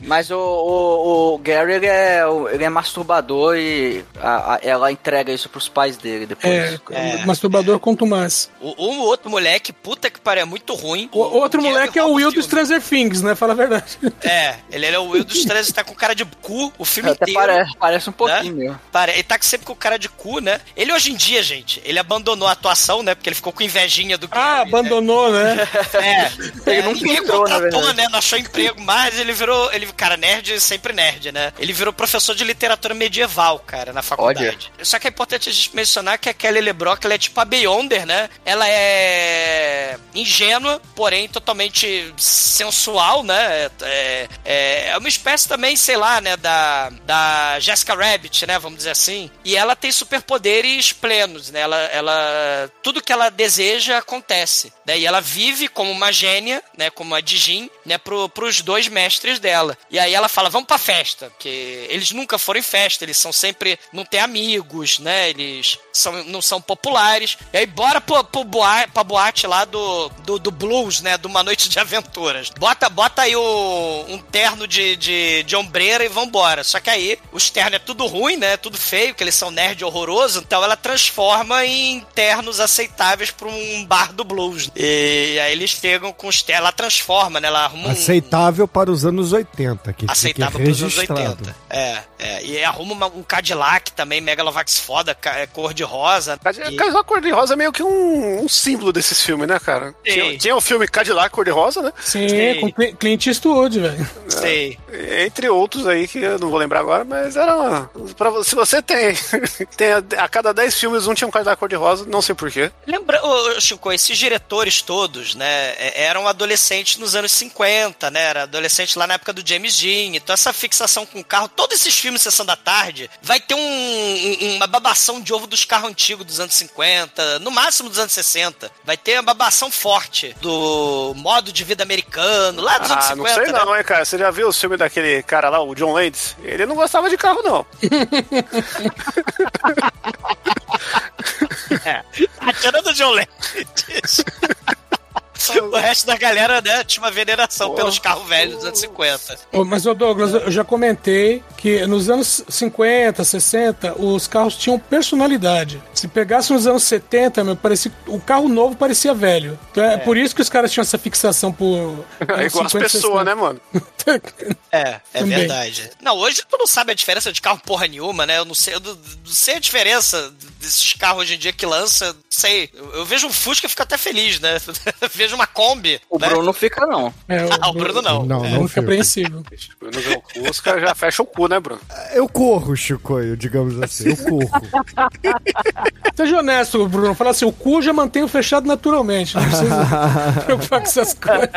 Mas o, o, o Gary, ele é, ele é masturbador e a- a- ela entrega isso pros pais dele depois. É, É. masturbador quanto mais. O, o outro moleque, puta que pariu, é muito ruim. O, outro Gary moleque é o Will do filme. Stranger Things, né? Fala a verdade. É, ele é o Will dos três, tá com cara de cu o filme Até inteiro. parece, parece um pouquinho mesmo. Pare- Ele tá sempre com cara de cu, né? Ele hoje em dia, gente, ele abandonou a atuação, né? Porque ele ficou com invejinha do Ah, Gary, abandonou, né? né? [LAUGHS] É, Ele é, nunca ninguém entrou, na contratou, né? Não achou emprego, mas ele virou. Ele, cara, nerd, sempre nerd, né? Ele virou professor de literatura medieval, cara, na faculdade. Só que é importante a gente mencionar que a Kelly LeBrock, ela é tipo a Beyonder, né? Ela é ingênua, porém totalmente sensual, né? É, é, é uma espécie também, sei lá, né? Da, da Jessica Rabbit, né? Vamos dizer assim. E ela tem superpoderes plenos, né? Ela, ela, tudo que ela deseja acontece, né? E ela vive como uma gênia, né? Como uma Dijin, né? Pro, pros dois mestres dela. E aí ela fala, vamos pra festa, porque eles nunca foram em festa, eles são sempre, não têm amigos, né? Eles são, não são populares. E aí bora pro, pro boate, pra boate lá do, do, do blues, né? De uma noite de aventuras. Bota, bota aí o, um terno de, de, de ombreira e vambora. Só que aí os ternos é tudo ruim, né? Tudo feio, que eles são nerd horroroso. Então ela transforma em ternos aceitáveis pra um bar do blues. E aí eles chegam com os ternos. Ela transforma, né? Ela arruma um, Aceitável para os anos 80, que aceitável fique pros anos registrado. 80. É, é. E arruma uma- um Cadillac também, Megalovax foda, é, cor de rosa. E- Cadillac cor-de-rosa é meio que um, um símbolo desses filmes, né, cara? Sim. Tinha, tinha o filme Cadillac cor-de-rosa, né? Sim, Sim. com Cli- Clint Eastwood, velho. Sei. Entre outros aí que eu não vou lembrar agora, mas era uma. Pra, se você tem, [LAUGHS] tem a, a cada 10 filmes um tinha um Cadillac cor-de-rosa, não sei porquê. Lembra, ô, Chico, esses diretores todos, né, é- eram adolescentes nos anos 50, né, era adolescente lá na época do James Dean, então essa fixação com carro, todos esses filmes Sessão da Tarde, vai ter um- um- uma babação de ovo dos carros antigos dos anos 50, no máximo dos anos 60, vai ter uma babação forte do modo de vida americano, lá dos anos Ah, 50, não sei né? não, hein, cara. Você já viu o filme daquele cara lá, o John Landis? Ele não gostava de carro, não. [LAUGHS] A tirando do John Landis. [LAUGHS] [LAUGHS] o resto da galera, né, tinha uma veneração pelos carros velhos dos anos 50. Ô, Mas, ô Douglas, eu já comentei que nos anos 50, 60, os carros tinham personalidade. Se pegasse nos anos 70, meu, parecia, o carro novo parecia velho. Então é, por isso que os caras tinham essa fixação por. É [LAUGHS] igual as pessoas, né, mano? É, é [LAUGHS] Também. verdade. Não, hoje tu não sabe a diferença de carro porra nenhuma, né? Eu não sei, eu não, não sei a diferença desses carros hoje em dia que lança. Não sei. Eu, eu vejo um Fusca e fico até feliz, né? [LAUGHS] vejo uma Kombi. O né? Bruno fica não. É, [LAUGHS] Ah, o Bruno não. Não, É. não fica. apreensível. Bruno vê o Fusca, já fecha o cu, né, Bruno? Eu corro, Chicoio, digamos assim. Eu corro. [LAUGHS] Seja honesto, Bruno. Fala assim: o cu já mantenho fechado naturalmente. Não precisa preocupar com essas coisas.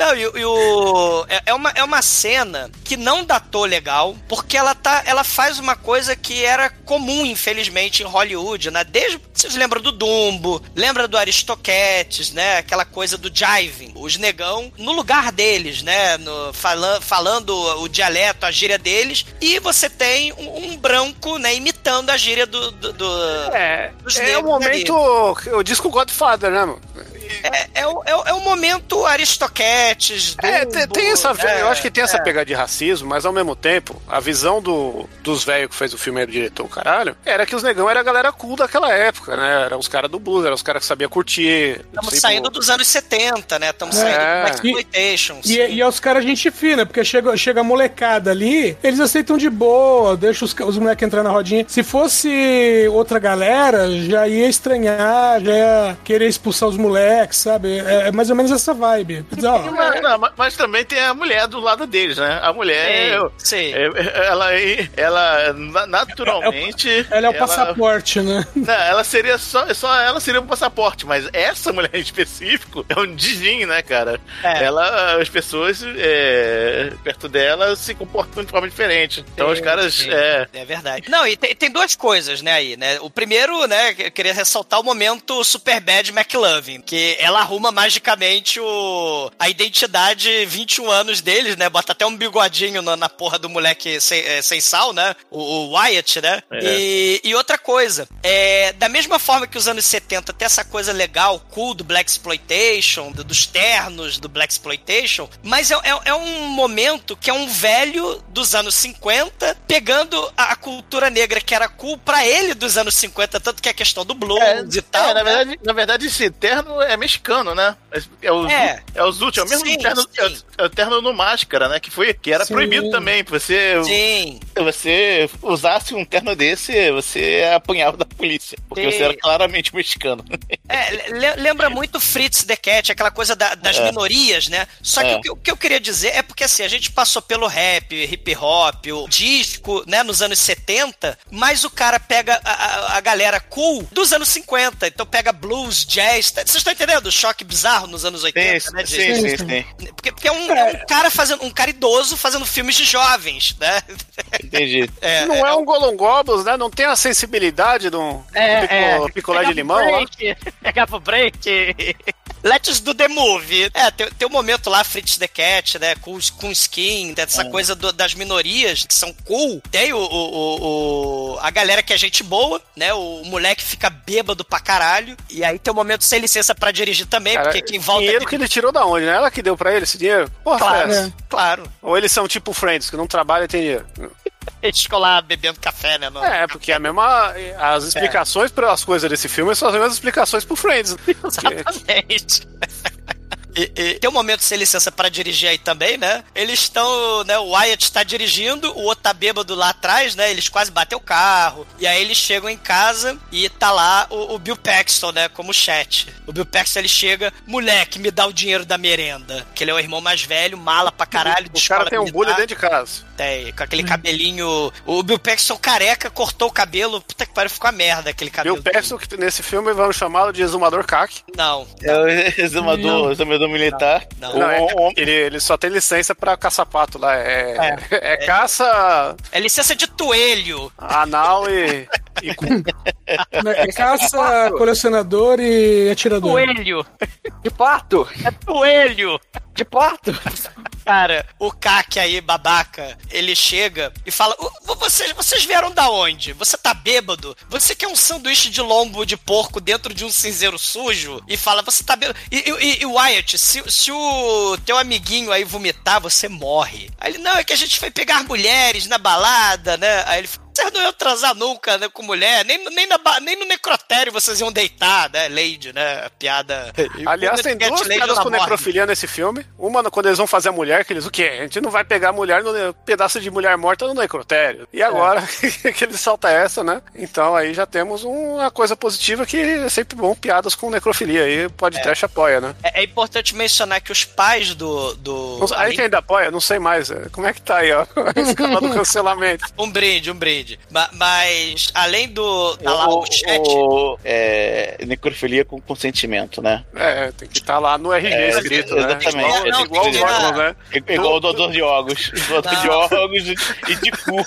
Não, e, e o. É, é uma, é uma cena que não datou legal, porque ela tá. Ela faz uma coisa que era comum, infelizmente, em Hollywood, né? Desde. Vocês lembram do Dumbo, lembra do Aristoquetes, né? Aquela coisa do jiving. Os negão, no lugar deles, né? No, falan, falando o dialeto, a gíria deles, e você tem um, um branco, né? Imitando a gíria do. do, do É, é o momento. O disco Godfather, né, mano? É, é, o, é, o- é o momento Aristoquetes. É, tem, tem essa. né? eu acho que tem essa É. pegada de racismo, mas ao mesmo tempo, a visão do, dos velhos que fez o filme, era o diretor, caralho, era que os negão era a galera cool daquela época, né? Eram os caras do blues, eram os caras que sabiam curtir. Estamos saindo dos anos 70, né? Estamos É. saindo do Exploitation. E, e é os caras gente fina, porque chega, chega a molecada ali, eles aceitam de boa, deixa os, os moleques entrar na rodinha. Se fosse outra galera, já ia estranhar, já ia querer expulsar os moleques, sabe? É, é mais ou menos essa vibe. Ó, Mas, não, mas- mas também tem a mulher do lado deles, né? A mulher, eu- Sim. é- ela, ela na- naturalmente. ela é o passaporte, né? Não, ela seria só, só ela seria um passaporte, mas essa mulher em específico é um Dijin, né, cara? É. Ela, as pessoas é, perto dela se comportam de forma diferente. Então os Sim, caras, sim. é, É verdade. Não, e tem, tem duas coisas, né, aí, né? O primeiro, né, eu queria ressaltar o momento Superbad McLovin, que ela arruma magicamente o, a identidade 21 anos deles, né? Bota até um bigodinho na, na porra do moleque sem, é, sem sal, né? O, o Wyatt, né? É. E, e outra coisa, é, da mesma forma que os anos 70 tem essa coisa legal, cool do Black Exploitation, do- dos ternos do Black Exploitation, mas é, é- é um momento que é um velho dos anos 50 pegando a, a cultura negra que era cool pra ele dos anos 50, tanto que é a questão do blues É, e tal. é, na né? verdade, na verdade, esse terno é mexicano, né? É, é o, É. é o Zut, é o mesmo Sim, terno, o- sim. é o terno no máscara, né? Que foi, que era Sim. proibido também. Você, Sim. você usasse um terno desse, você apanhava da polícia, porque Sim. você era claramente mexicano. É, le- lembra muito Fritz the Cat, aquela coisa da- das É. minorias, né? Só que É. o, que o que eu queria dizer é porque assim, a gente passou pelo rap, hip hop, o disco, né, nos anos 70, mas o cara pega a, a- a galera cool dos anos 50. Então pega blues, jazz. tá- Vocês estão entendendo? O choque bizarro nos anos 80, Sim, né? de- sim, sim, sim. sim. Porque, porque é, um, é um cara fazendo, um cara idoso fazendo filmes de jovens, né? Entendi. [LAUGHS] É, Não é, um Golongobos, né? Não tem a sensibilidade de um pico- picolé de limão lá. [LAUGHS] Pegar pro break. Let's do the movie. É, tem, tem um momento lá, Fritz the Cat, né? Com, com skin, dessa coisa do- das minorias que são cool. Tem o, o- o- o- a galera que é gente boa, né? O, moleque fica bêbado pra caralho. E aí tem o momento sem licença pra dirigir também, Cara, porque quem volta. dinheiro que ele tirou da onde, né? Ela que deu pra ele esse dinheiro? Porra, Claro, é claro. Ou eles são tipo Friends, que não trabalham e tem dinheiro. Lá bebendo café, né? no- É, porque a mesma. As explicações para as coisas desse filme são as mesmas explicações pro Friends. [LAUGHS] Exatamente. E, e tem um momento sem licença pra dirigir aí também, né? Eles estão, né? O Wyatt tá dirigindo, o outro tá bêbado lá atrás, né? Eles quase batem o carro. E aí eles chegam em casa e tá lá o, o Bill Paxton, né? Como chat. O Bill Paxton ele chega, moleque, me dá o dinheiro da merenda. Que ele é o irmão mais velho, mala pra caralho, de [LAUGHS] O cara tem um militar. bullying dentro de casa. Tem, com aquele cabelinho. O Bill Paxton careca cortou o cabelo. Puta que pariu, ficou a merda aquele cabelo. Bill Paxton, que nesse filme vamos chamá-lo de exumador CAC. Não, É o [LAUGHS] exumador, exumador militar. Não. Não, é, ele, ele só tem licença pra caça-pato lá. É, é, caça é licença de toelho. anal e, e cu. [LAUGHS] É Caça, colecionador e atirador. Coelho. De pato! É coelho. De pato! Cara, o Kaki aí, babaca, ele chega e fala: "Ô, vocês, vocês vieram da onde? Você tá bêbado? Você quer um sanduíche de lombo de porco dentro de um cinzeiro sujo? E fala, você tá bêbado. E, e, e Wyatt, se, se o teu amiguinho aí vomitar, você morre. Aí ele, não, é que a gente foi pegar mulheres na balada, né? Aí ele fala, vocês não iam transar nunca, né, com mulher, nem, nem, na, nem no necrotério vocês iam deitar, né, Lady, né, a piada. Aliás, tem duas piadas com necrofilia nesse filme. Uma quando eles vão fazer a mulher, que eles, o quê? A gente não vai pegar a mulher no pedaço de mulher morta no necrotério. E agora [LAUGHS] que ele salta essa, né? Então aí já temos uma coisa positiva que é sempre bom, piadas com necrofilia. Aí pode trash apoia, né? É, é importante mencionar que os pais do. do Aí quem ainda apoia, não sei mais. é, Como é que tá aí, ó? [LAUGHS] A escala do cancelamento. Um brinde, um brinde. Cid. Ma- mas, além do. Tá lá o, chat. o- é, necrofilia com consentimento, né? É, tem que estar lá no RG É, escrito, né? exatamente. Igual, Não, igual órgãos, na- né? É Igual o doador de órgãos. Doador de órgãos e, e de cu.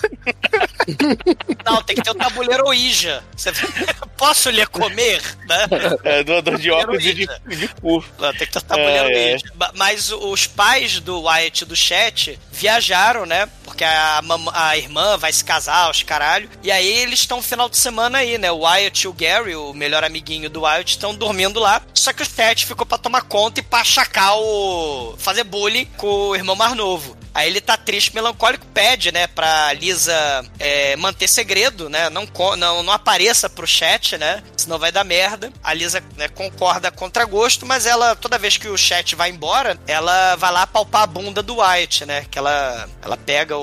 Não, tem que ter o tabuleiro Ouija. Você... [LAUGHS] Posso lhe comer? Né? É, doador de órgãos e de, de cu. Não, Tem que ter o tabuleiro É, é. Ouija. Ma- Mas os pais do Wyatt do Chat viajaram, né? Porque a, a irmã vai se casar, os caralho. E aí eles estão no final de semana aí, né? O Wyatt e o Gary, o melhor amiguinho do Wyatt, estão dormindo lá. Só que o Chat ficou pra tomar conta e pra achacar o. fazer bullying com o irmão mais novo. Aí ele tá triste, melancólico, pede, né, pra Lisa é, manter segredo, né? Não, não, não apareça pro chat, né? Senão vai dar merda. A Lisa né, concorda contra gosto, mas ela, toda vez que o chat vai embora, ela vai lá palpar a bunda do Wyatt, né? Que ela, ela pega o,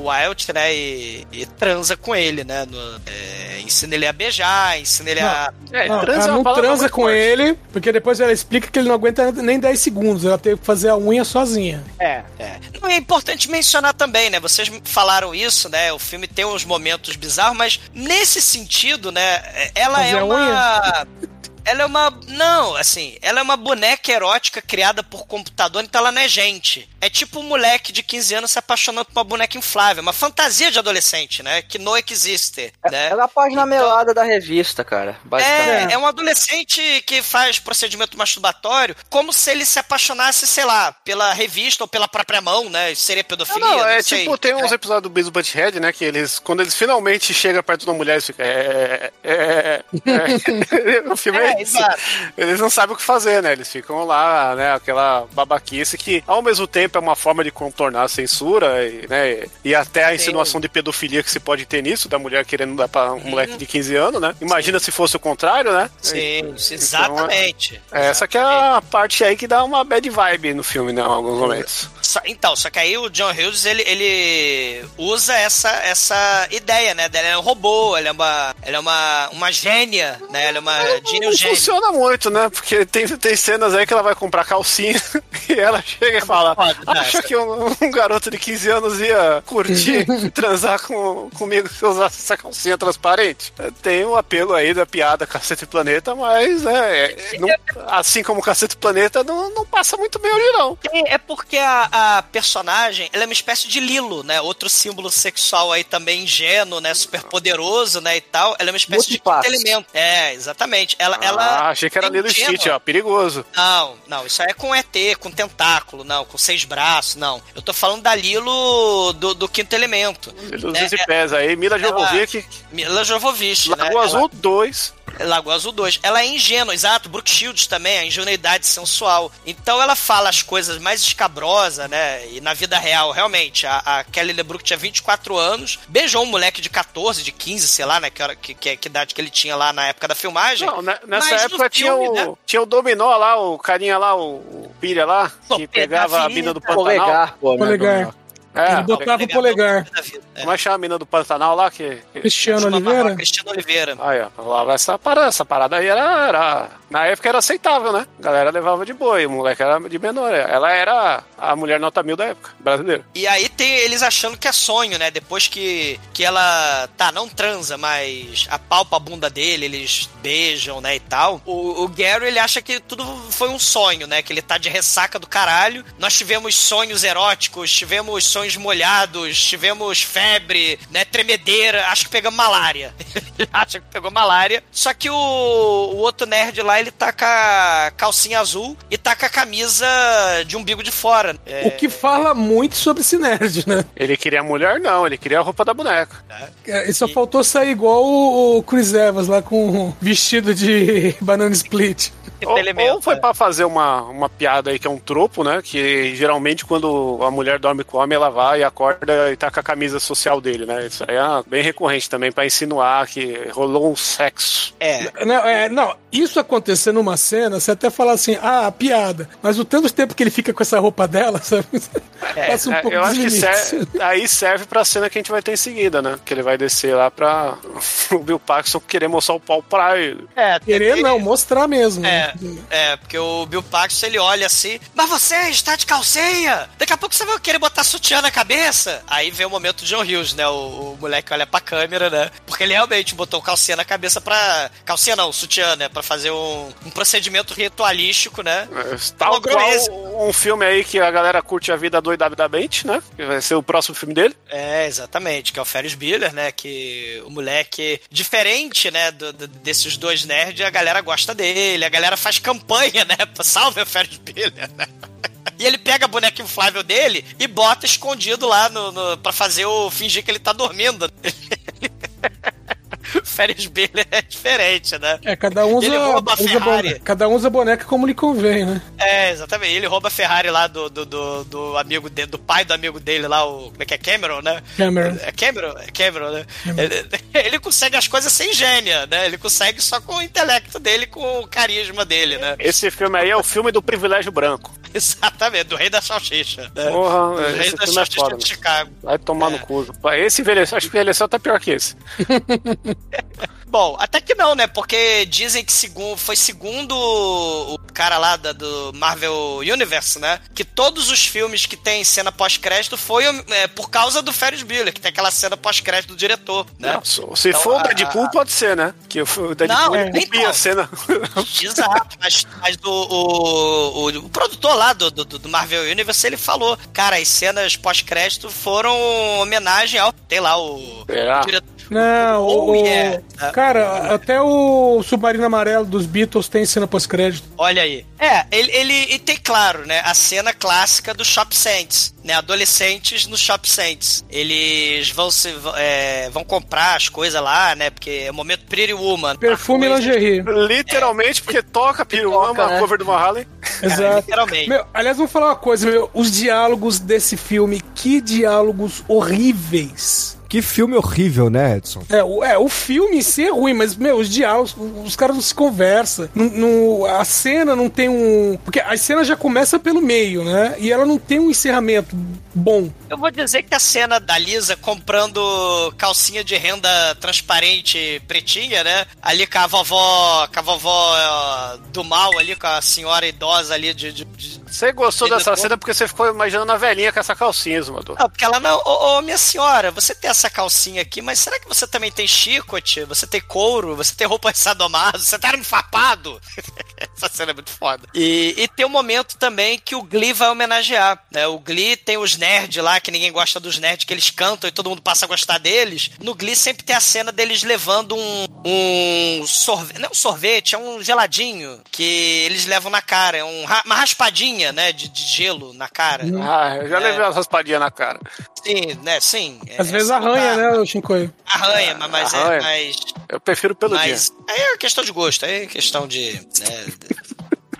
o Wyatt, né, e, e transa com ele, né? no- é, ensina ele a beijar, ensina ele a. É, Não, transa é ela não transa com forte. ele, porque depois ela explica que ele não aguenta nem 10 segundos. Ela teve que fazer a unha sozinha. É, é. Não é importante mencionar também, né? Vocês falaram isso, né? O filme tem uns momentos bizarros, mas nesse sentido, né? Ela Fazer é uma. [LAUGHS] Ela é uma. Não, assim, ela é uma boneca erótica criada por computador, então ela não é gente. É tipo um moleque de 15 anos se apaixonando por uma boneca inflável. Uma fantasia de adolescente, né? Que não existe. Né? Ela é a página melada da revista, cara. Basicamente. É, é um adolescente que faz procedimento masturbatório como se ele se apaixonasse, sei lá, pela revista ou pela própria mão, né? Isso seria pedofilia? Não, é sei. tipo, tem uns episódios do Beavis Butthead, né? Que eles, quando eles finalmente chegam perto de uma mulher, eles ficam. É. É. é, é. o filme é, É, exato. Eles não sabem o que fazer, né? Eles ficam lá, né? Aquela babaquice que, ao mesmo tempo, é uma forma de contornar a censura e, né? E até a insinuação de pedofilia que se pode ter nisso, da mulher querendo dar pra um moleque de 15 anos, né? Imagina se fosse o contrário, né? Sim, exatamente. É, essa que é a parte aí que dá uma bad vibe no filme, né? Em alguns momentos. Então, só que aí o John Hughes, ele, ele usa essa, essa ideia, né? Dela é um robô, ela é uma, ela é uma, uma gênia, né? Ela é uma Não gênio. Funciona muito, né? Porque tem, tem cenas aí que ela vai comprar calcinha [LAUGHS] e ela chega e fala: foda, né? Acha que um, um garoto de 15 anos ia curtir [LAUGHS] transar com, comigo se eu usasse essa calcinha transparente? Tem o apelo aí da piada Cacete Planeta, mas né, é, não- assim como Cacete Planeta, não, não passa muito bem hoje, não. É é porque a, a personagem, ela é uma espécie de Lilo, né? Outro símbolo sexual aí também ingênuo, né? Super poderoso, né? E tal. Ela é uma espécie de quinto Multipass. elemento. É, exatamente. Ela, Ah, ela achei que era Lilo. Stitch, ó, perigoso. Não, não, isso aí é com ET, com tentáculo, não, com seis braços, não. Eu tô falando da Lilo do, do quinto elemento. Lilo né? e pés aí, Mila Jovovich, Mila Jovovich, né? Lagoa Ela- Azul 2. Lagoa Azul 2. Ela é ingênua, exato. Brooke Shields também, a ingenuidade sensual. Então ela fala as coisas mais escabrosas, né? E na vida real, realmente, a, a Kelly LeBrook tinha 24 anos, beijou um moleque de 14, de 15, sei lá, né? Que, hora- que, que, que idade que ele tinha lá na época da filmagem. Não, né, nessa época tinha, filme, o, né? tinha o Dominó lá, o carinha lá, o, o Pilha lá, que pegava a mina do. Pantanal. Polegar, pô. né, Polegar. Dominó? É, Ele botava o polegar. É. como é que chama a mina do Pantanal lá? Que, que... Cristiano Oliveira? Cristiano Oliveira. Aí, ó, lá, essa, parada, essa parada aí era, era. Na época era aceitável, né? A galera levava de boi, o moleque era de menor. Ela era a mulher nota mil da época, brasileira. E aí tem eles achando que é sonho, né? Depois que, que ela, tá, não transa, mas apalpa a bunda dele, eles beijam, né, e tal. O, o Gary, ele acha que tudo foi um sonho, né? Que ele tá de ressaca do caralho. Nós tivemos sonhos eróticos, tivemos sonhos molhados, tivemos febre, né, tremedeira. Acho que pegamos malária. [LAUGHS] Ele acha que pegou malária. Só que o, o outro nerd lá, ele tá com a calcinha azul e tá com a camisa de umbigo de fora. É, O que fala muito sobre esse nerd, né? Ele queria a mulher, não, ele queria a roupa da boneca. É, E só faltou sair igual o, Chris Evans lá com o vestido de [LAUGHS] banana split. Ou, elemento, ou foi é. pra fazer uma, uma piada aí que é um tropo, né? Que geralmente quando a mulher dorme com o homem, ela vai e acorda e tá com a camisa social dele, né? Isso aí é bem recorrente também pra insinuar que rolou um sexo. É. Não, é, não, isso acontecer numa cena, você até fala assim, ah, piada. Mas o tanto tempo que ele fica com essa roupa dela, [LAUGHS] sabe? É, Passa um é, pouco eu acho que serve, aí serve pra cena que a gente vai ter em seguida, né? Que ele vai descer lá pra [LAUGHS] o Bill Paxton querer mostrar o pau pra ele. É, Querer ele- não, mostrar mesmo. É, é, porque o Bill Paxton ele olha assim, mas você está de calcinha! Daqui a pouco você vai querer botar sutiã na cabeça! Aí vem o momento do John Hughes, né? O, o moleque olha pra câmera, né? Porque ele realmente botou calcinha na cabeça pra. Calcinha não, sutiã, né? Pra fazer um, um procedimento ritualístico, né? É, Tal qual um filme aí que a galera curte a vida doidamente, né? Que vai ser o próximo filme dele. É, exatamente, que é o Ferris Bueller, né? Que o moleque, diferente, né, do- do- desses dois nerds, a galera gosta dele, a galera faz campanha, né? pra [LAUGHS] Salve o Ferris Bueller, né? E ele pega a boneca inflável dele e bota escondido lá no, no, pra fazer o fingir que ele tá dormindo. Ferris Bueller [LAUGHS] é diferente, né? É, cada um usa, Ele rouba a Ferrari. boneca, cada um usa boneca como lhe convém, né? É, exatamente. Ele rouba a Ferrari lá do, do, do, do amigo dele, do pai do amigo dele lá, o. Como é que é? Cameron, né? Cameron. É Cameron? É Cameron, né? Ele, [LAUGHS] ele consegue as coisas sem gênia, né? Ele consegue só com o intelecto dele, com o carisma dele, né? Esse filme aí é o filme do privilégio branco. [LAUGHS] Exatamente, do rei da salsicha. Né? Porra, do rei da filme é salsicha foda. de né? Chicago. Vai tomar É. no cu. Esse envelheceu, acho que envelheceu até pior que esse. Bom, até que não, né? Porque dizem que segundo, foi segundo o cara lá da- do Marvel Universe, né? Que todos os filmes que tem cena pós-crédito foi é, por causa do Ferris Bueller, que tem aquela cena pós-crédito do diretor, né? Não, se Então, for o a- Deadpool, pode ser, né? Que o Deadpool Não, ele copia então. a cena. [LAUGHS] Exato, mas, mas o, o, o, o produtor lá do, do, do Marvel Universe, ele falou, cara, as cenas pós-crédito foram homenagem ao, sei lá, o, Será? o diretor. Não, Oh, o, yeah. cara, até o Submarino Amarelo dos Beatles tem cena pós-crédito. Olha aí. É, ele, ele e tem claro, né, a cena clássica do Shop Saints, né, adolescentes no Shop Saints. Eles vão se é, vão comprar as coisas lá, né, porque é o momento Pretty Woman. Perfume e lingerie. Literalmente, porque toca Piruama, Toca, né? cover do Van Halen. Exato. Literalmente. Meu, aliás, vou falar uma coisa, meu. Os diálogos desse filme, que diálogos horríveis. Que filme horrível, né, Edson? É, o, é, o filme em si é ruim, mas, meu, os diálogos, os caras não se conversam. Não, não- a cena não tem um. Porque a cena já começa pelo meio, né? E ela não tem um encerramento bom. Eu vou dizer que a cena da Lisa comprando calcinha de renda transparente pretinha, né? Ali com a vovó, com a vovó ó, do mal ali, com a senhora idosa ali de- de- de Você gostou Ele dessa depois- cena porque você ficou imaginando a velhinha com essa calcinha, Zumador. Não, porque ela não. Ô, ô, minha senhora, você tem essa calcinha aqui, mas será que você também tem chicote? Você tem couro? Você tem roupa de sadomaso? Você tá farpado? [LAUGHS] essa cena é muito foda. E, e tem um momento também que o Glee vai homenagear. Né? O Glee tem os nerds lá, que ninguém gosta dos nerds, que eles cantam e todo mundo passa a gostar deles. No Glee sempre tem a cena deles levando um, um sorvete. Não é um sorvete, é um geladinho que eles levam na cara. É um, ra- uma raspadinha, né? De, de gelo na cara. Ah, eu já É. levei umas raspadinhas na cara. Sim, né? Sim. Às É, vezes só arranha, tá- né, o Shinkoio? Arranha, mas, mas Arranha. é. Mas, Eu prefiro pelo mas aí é questão de gosto, aí é questão de. Né,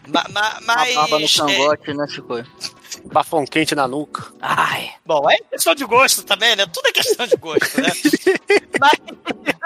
[LAUGHS] ma, ma, Uma barba no mas. é, cangote, né, Chico? Bafão quente na nuca. Ai. bom, é questão de gosto também, né? Tudo é questão de gosto, né? [LAUGHS] mas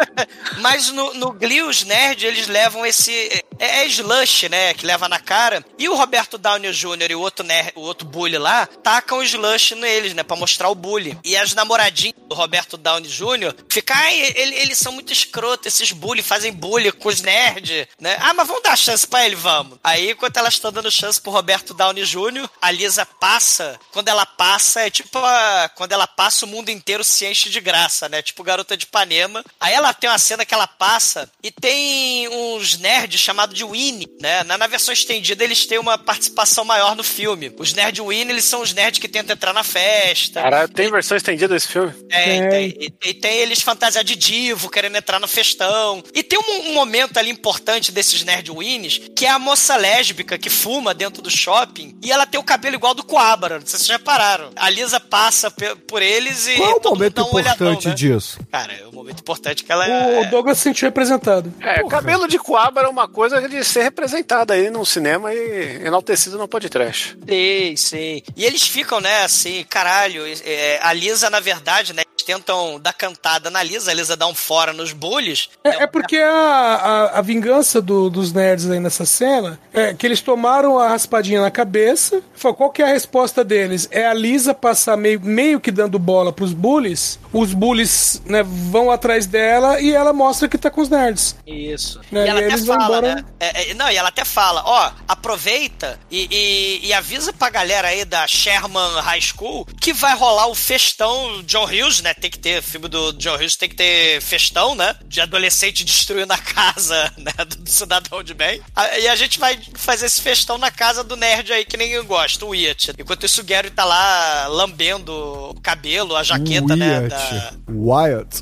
[LAUGHS] mas no, no Glee, os nerds, eles levam esse. É, é slush, né? Que leva na cara. E o Roberto Downey Jr. e o outro, nerd, o outro bully lá tacam o slush neles, né? Pra mostrar o bully. E as namoradinhas do Roberto Downey Jr. ficam, ai, ele- eles são muito escrotos, esses bully fazem bully com os nerds, né? Ah, mas vamos dar chance pra ele, vamos. Aí, enquanto elas estão dando chance pro Roberto Downey Jr., a Lisa passa. Quando ela passa, é tipo a- quando ela passa, o mundo inteiro se enche de graça, né? Tipo Garota de Ipanema. Aí ela tem uma cena que ela passa e tem uns nerds chamados de Winnie, né? Na, na versão estendida, eles têm uma participação maior no filme. Os nerds Winnie, eles são os nerds que tentam entrar na festa. Caralho, tem versão estendida desse filme? É, e Tem. tem, e, e tem eles fantasiados de divo, querendo entrar no festão. E tem um, um momento ali importante desses nerd winnies, que é a moça lésbica que fuma dentro do shopping e ela tem o cabelo igual do Coabra. Não sei se vocês já repararam. A Lisa passa por eles e. Qual é o momento um olhadão, importante né? disso? Cara, é o momento importante que ela O é. Douglas se sentiu representado. É, cabelo de coabra é uma coisa de ser representada aí no cinema e enaltecido no podcast. Sim, sim. E eles ficam, né, assim, caralho. é, a Lisa, na verdade, né, tentam dar cantada na Lisa, a Lisa dá um fora nos bullies. É, é porque a, a, a vingança do- dos nerds aí nessa cena é que eles tomaram a raspadinha na cabeça. Qual que é a resposta deles? É a Lisa passar meio, meio que dando bola pros bullies. Os bullies né, vão atrás dela e ela mostra que tá com os nerds. Isso. Né, E ela e até eles vão fala, embora- né? É, é, não, e ela até fala, ó, aproveita e, e- e avisa pra galera aí da Sherman High School que vai rolar o festão John Hughes, né? Tem que ter, filme do John Hughes tem que ter festão, né? De adolescente destruindo a casa, [LAUGHS] né? Do cidadão de bem. A- E a gente vai fazer esse festão na casa do nerd aí que ninguém gosta, o Wyatt. Enquanto isso, o Gary tá lá lambendo o cabelo, a jaqueta, né? Wyatt. Da, Wyatt.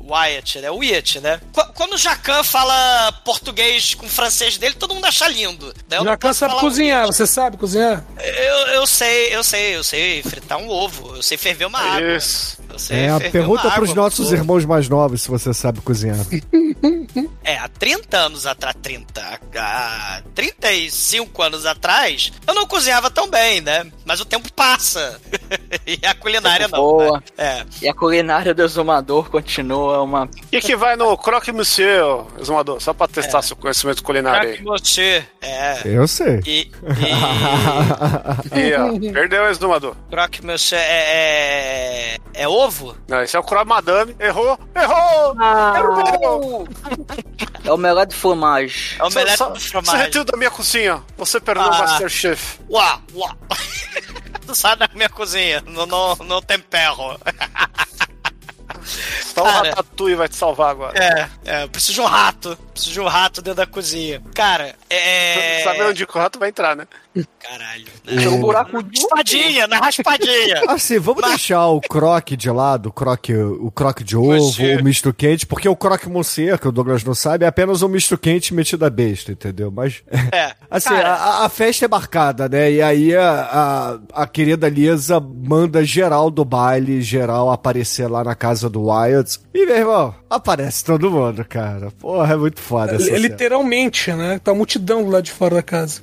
Wyatt, né? Wyatt, né? Qu- Quando o Jacan fala português com francês dele, todo mundo acha lindo. Já não posso sabe cozinhar, Wyatt. você sabe cozinhar? Eu, eu sei, eu sei, eu sei fritar um ovo, eu sei ferver uma água. Isso. Sei É, pergunta uma pros água, nossos pô. irmãos mais novos se você sabe cozinhar. [LAUGHS] É, há 30 anos atrás, 30, há 35 anos atrás, eu não cozinhava tão bem, né? Mas o tempo passa. [LAUGHS] e a culinária não. Boa. né? É. E a culinária do exumador continua uma. E que vai no Croque Monsieur, exumador, só pra testar seu conhecimento culinário aí. Você. É. Eu sei. E, [LAUGHS] e E, ó, perdeu o exumador. croque monsieur é, é, é ovo? Não, esse é o Croque Madame. Errou! Errou! Errou! É o melhor de fromage. É o omelete Só- do Você fromage. retiro da minha cozinha. Você perdeu o Ah. Masterchef. Uá, uá. [LAUGHS] Tu sai da minha cozinha, no, no, no tempero. Só [LAUGHS] o Cara. Ratatouille vai te salvar agora. É, é, eu preciso de um rato. Preciso de um rato dentro da cozinha. Cara, é. Sabe onde que o rato vai entrar, né? Caralho. Tem um buraco Raspadinha, na raspadinha. [LAUGHS] Assim, vamos deixar o croque de lado, o croque, o croque de ovo, o misto quente, porque o croque monsieur, que o Douglas não sabe, é apenas um misto quente metido a besta, entendeu? Mas, [LAUGHS] É. assim, cara, a, a festa é marcada, né? E aí a, a, a querida Lisa manda geral do baile, geral aparecer lá na casa do Wyatt. E, meu irmão, aparece todo mundo, cara. Porra, é muito foda essa É, cena. Literalmente, né? Tá multidão do lado de fora da casa.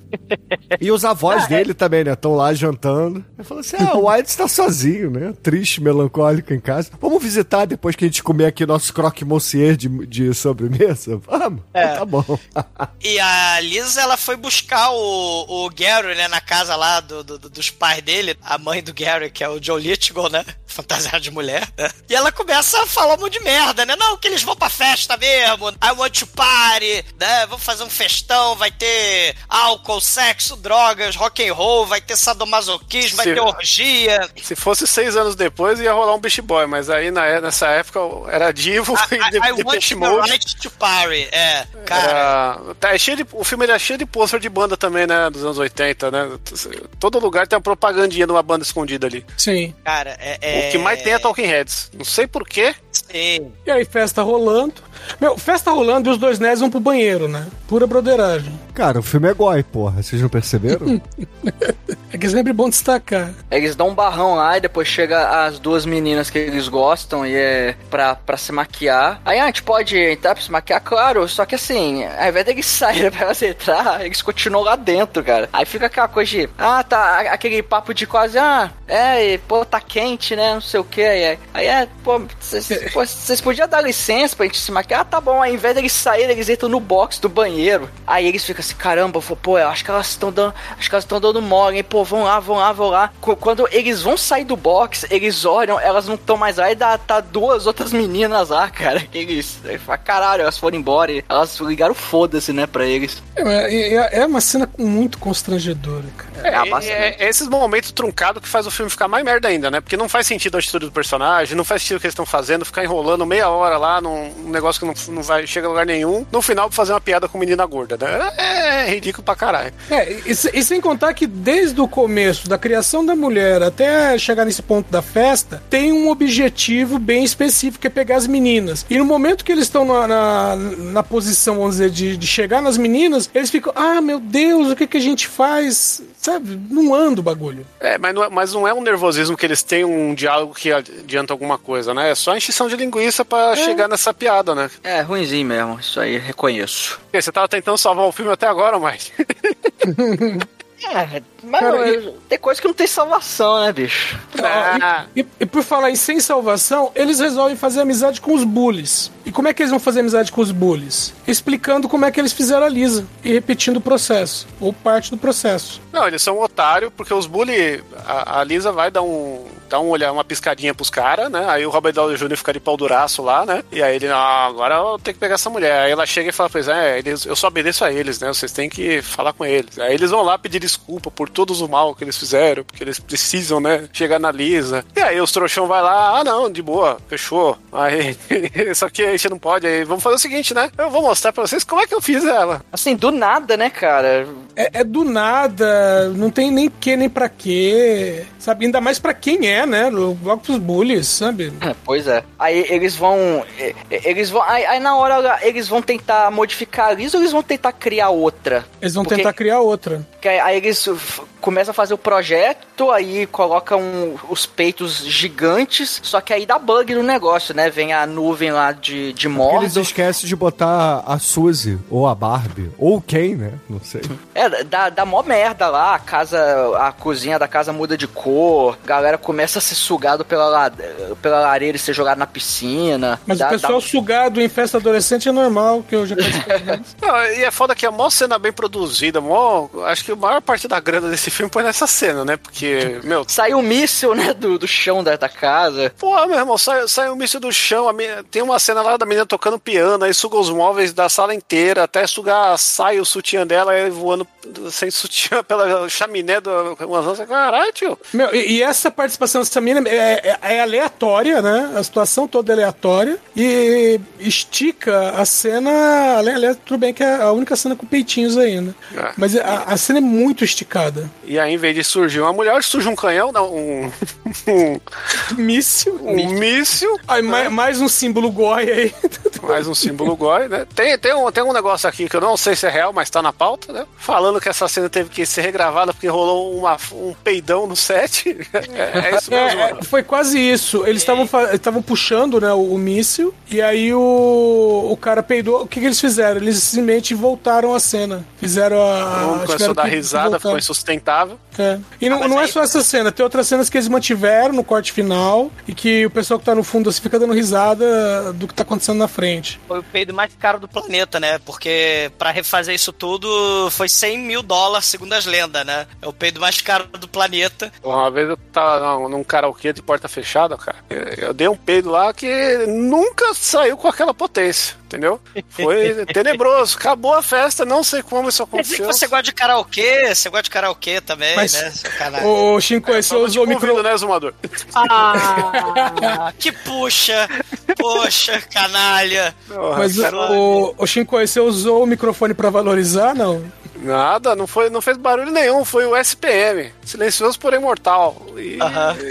E os avós dele também, né? Estão lá jantando. Ele falou assim: ah, o [LAUGHS] White está sozinho, né? Triste, melancólico em casa. Vamos visitar depois que a gente comer aqui nosso croque monsieur de, de sobremesa? [LAUGHS] Vamos. É. Tá bom. [LAUGHS] E a Lisa, ela foi buscar o, o Gary, né, na casa lá do, do- do- dos pais dele, a mãe do Gary, que é o Joe Lithgow, né, fantasiado de mulher, né? E ela começa a falar um monte de merda, né, não, que eles vão pra festa mesmo, I want to party, né, vamos fazer um festão, vai ter álcool, sexo, drogas, rock and roll, vai ter sadomasoquismo, vai Sim. ter orgia. Se fosse seis anos depois, ia rolar um Beast Boy, mas aí na, nessa época era Divo I, [LAUGHS] e I, de, I de want Mode. right to party, é, cara... Era- tá, é cheio de, o filme é cheio de pôster de banda também, né? Dos anos 80, né? Todo lugar tem uma propagandinha de uma banda escondida ali. Sim. Cara, é, é... O que mais tem é Talking Heads. Não sei porquê. Sim. E aí, festa rolando. Meu, festa rolando e os dois nerds vão pro banheiro, né? Pura broderagem. Cara, o filme é goi, porra. Vocês não perceberam? [LAUGHS] É que é sempre bom destacar. Eles dão um barrão lá e depois chega as duas meninas que eles gostam e é pra, pra se maquiar. Aí a gente pode entrar pra se maquiar, claro. Só que assim, ao invés deles [LAUGHS] saírem pra elas entrar, eles continuam lá dentro, cara. Aí fica aquela coisa de, ah, tá, aquele papo de quase, ah, é, e, pô, tá quente, né? Não sei o que. Aí, aí é, pô, vocês pô, vocês podiam dar licença pra gente se maquiar? Ah, tá bom. Aí, ao invés deles saírem, eles entram no box do banheiro. Aí eles ficam assim, caramba, pô, eu acho que elas estão dando, acho que elas estão dando mole, hein? Pô, vão lá, vão lá, vão lá. Qu- Quando eles vão sair do box, eles olham, elas não estão mais lá e dá, tá duas outras meninas lá, cara. que Eles, eles falam, caralho, elas foram embora. e Elas ligaram foda-se, né, pra eles. É, é- é uma cena muito constrangedora, cara. É, É, bastante. é- é esses momentos truncados que faz o filme ficar mais merda ainda, né? Porque não faz sentido a atitude do personagem, não faz sentido o que eles estão fazendo, ficar enrolando meia hora lá num num negócio que não, não vai chega a lugar nenhum. No final, fazer uma piada com menina gorda, né? É, é ridículo pra caralho. É, e, e sem contar que desde o começo, da criação da mulher até chegar nesse ponto da festa, tem um objetivo bem específico, que é pegar as meninas. E no momento que eles estão na, na, na posição, vamos dizer, de, de chegar nas meninas, eles ficam, ah, meu Deus, o que, que a gente faz? Sabe? Não anda o bagulho. É, mas não é, mas não é um nervosismo que eles têm um diálogo que adianta alguma coisa, né? É só encheção de linguiça pra chegar nessa piada, né? É, ruimzinho mesmo, isso aí reconheço. Você tava tentando salvar o filme até agora, mas. [LAUGHS] [LAUGHS] É, Mas Cara, não, tem coisa que não tem salvação, né, bicho? Ah, E, e por falar em sem salvação, eles resolvem fazer amizade com os bullies. E como é que eles vão fazer amizade com os bullies? Explicando como é que eles fizeram a Lisa e repetindo o processo, ou parte do processo. Não, eles são otários, porque os bully. A, a Lisa vai dar um. Dar um olhar, uma piscadinha pros caras, né? Aí o Robert Downey Jr. fica de pau duraço lá, né? E aí ele, ah, agora eu tenho que pegar essa mulher. Aí ela chega e fala, pois é, eles, eu só obedeço a eles, né? Vocês têm que falar com eles. Aí eles vão lá pedir desculpa por todos o mal que eles fizeram, porque eles precisam, né? Chegar na Lisa. E aí os trouxão vai lá, ah não, de boa, fechou. Aí, [LAUGHS] só que a gente não pode. Aí vamos fazer o seguinte, né? Eu vou mostrar pra vocês como é que eu fiz ela. Assim, do nada, né, cara? É, é do nada, não tem nem que nem pra quê, sabe? Ainda mais pra quem é, né? Logo pros bullies, sabe? É, Pois é. Aí eles vão. Eles vão. Aí, aí na hora eles vão tentar modificar a Lisa ou eles vão tentar criar outra? Eles vão Porque- tentar criar outra. Que aí, aí eles começam a fazer o projeto, aí colocam os peitos gigantes, só que aí dá bug no negócio, né? Vem a nuvem lá de, de mordo. eles esquecem de botar a Suzy, ou a Barbie, ou quem, né? Não sei. É, dá, dá mó merda lá, a casa, a cozinha da casa muda de cor, a galera começa a ser sugado pela, la- pela lareira e ser jogado na piscina. Mas Dá- o pessoal dá- sugado em festa adolescente é normal, que eu já participei. [LAUGHS] Não, e é foda que a maior cena bem produzida, mó, acho que a maior parte da grana desse filme foi nessa cena, né? Porque, meu, Saiu um míssil, né, do, do chão da, da casa. Porra, meu irmão, sai, sai um míssil do chão. a menina- tem uma cena lá da menina tocando piano, aí suga os móveis da sala inteira, até sugar, sai o sutiã dela, aí voando sem sutiã pela chaminé do. Caralho, tio. Meu, e, e essa participação dessa mina é, é- é aleatória, né? A situação toda é aleatória. E estica a cena. Tudo bem que é a única cena com peitinhos aí, né? É. Mas a, a cena é muito esticada. E aí, em vez de surgir uma mulher, surge um canhão, não, um. [LAUGHS] um, [LAUGHS] Míssil. um míssil. Aí, mais, mais um símbolo goi aí. [LAUGHS] Mais um símbolo goi, né? Tem, tem, um, tem um negócio aqui que eu não sei se é real, mas tá na pauta, né? Falando que essa cena teve que ser regravada porque rolou uma, um peidão no set. É, é isso mesmo. É, é, foi quase isso. Eles estavam puxando né, o, o míssil e aí o, o cara peidou. O que, que eles fizeram? Eles simplesmente voltaram a cena. Fizeram a. Começou a dar risada, voltar. ficou insustentável. É. E não, mas não é aí- só essa cena, tem outras cenas que eles mantiveram no corte final e que o pessoal que tá no fundo assim, fica dando risada do que tá acontecendo na frente. Foi o peido mais caro do planeta, né? Porque pra refazer isso tudo foi 100 mil dólares, segundo as lendas, né? É o peido mais caro do planeta. Uma vez eu tava num, karaokê de porta fechada, cara. Eu, dei um peido lá que nunca saiu com aquela potência, entendeu? Foi [LAUGHS] tenebroso. Acabou a festa, não sei como isso Quer dizer que aconteceu. você gosta de karaokê, você gosta de karaokê também, Mas- né? Sacanagem. Ô, Shinko, Só te usou o micro... né, Zumador? [LAUGHS] Ah, que puxa! Poxa, canalha! Porra, Mas o, o Shinko, você usou o microfone pra valorizar, não? Nada, não, foi, não fez barulho nenhum, foi o SPM. Silencioso porém mortal. E,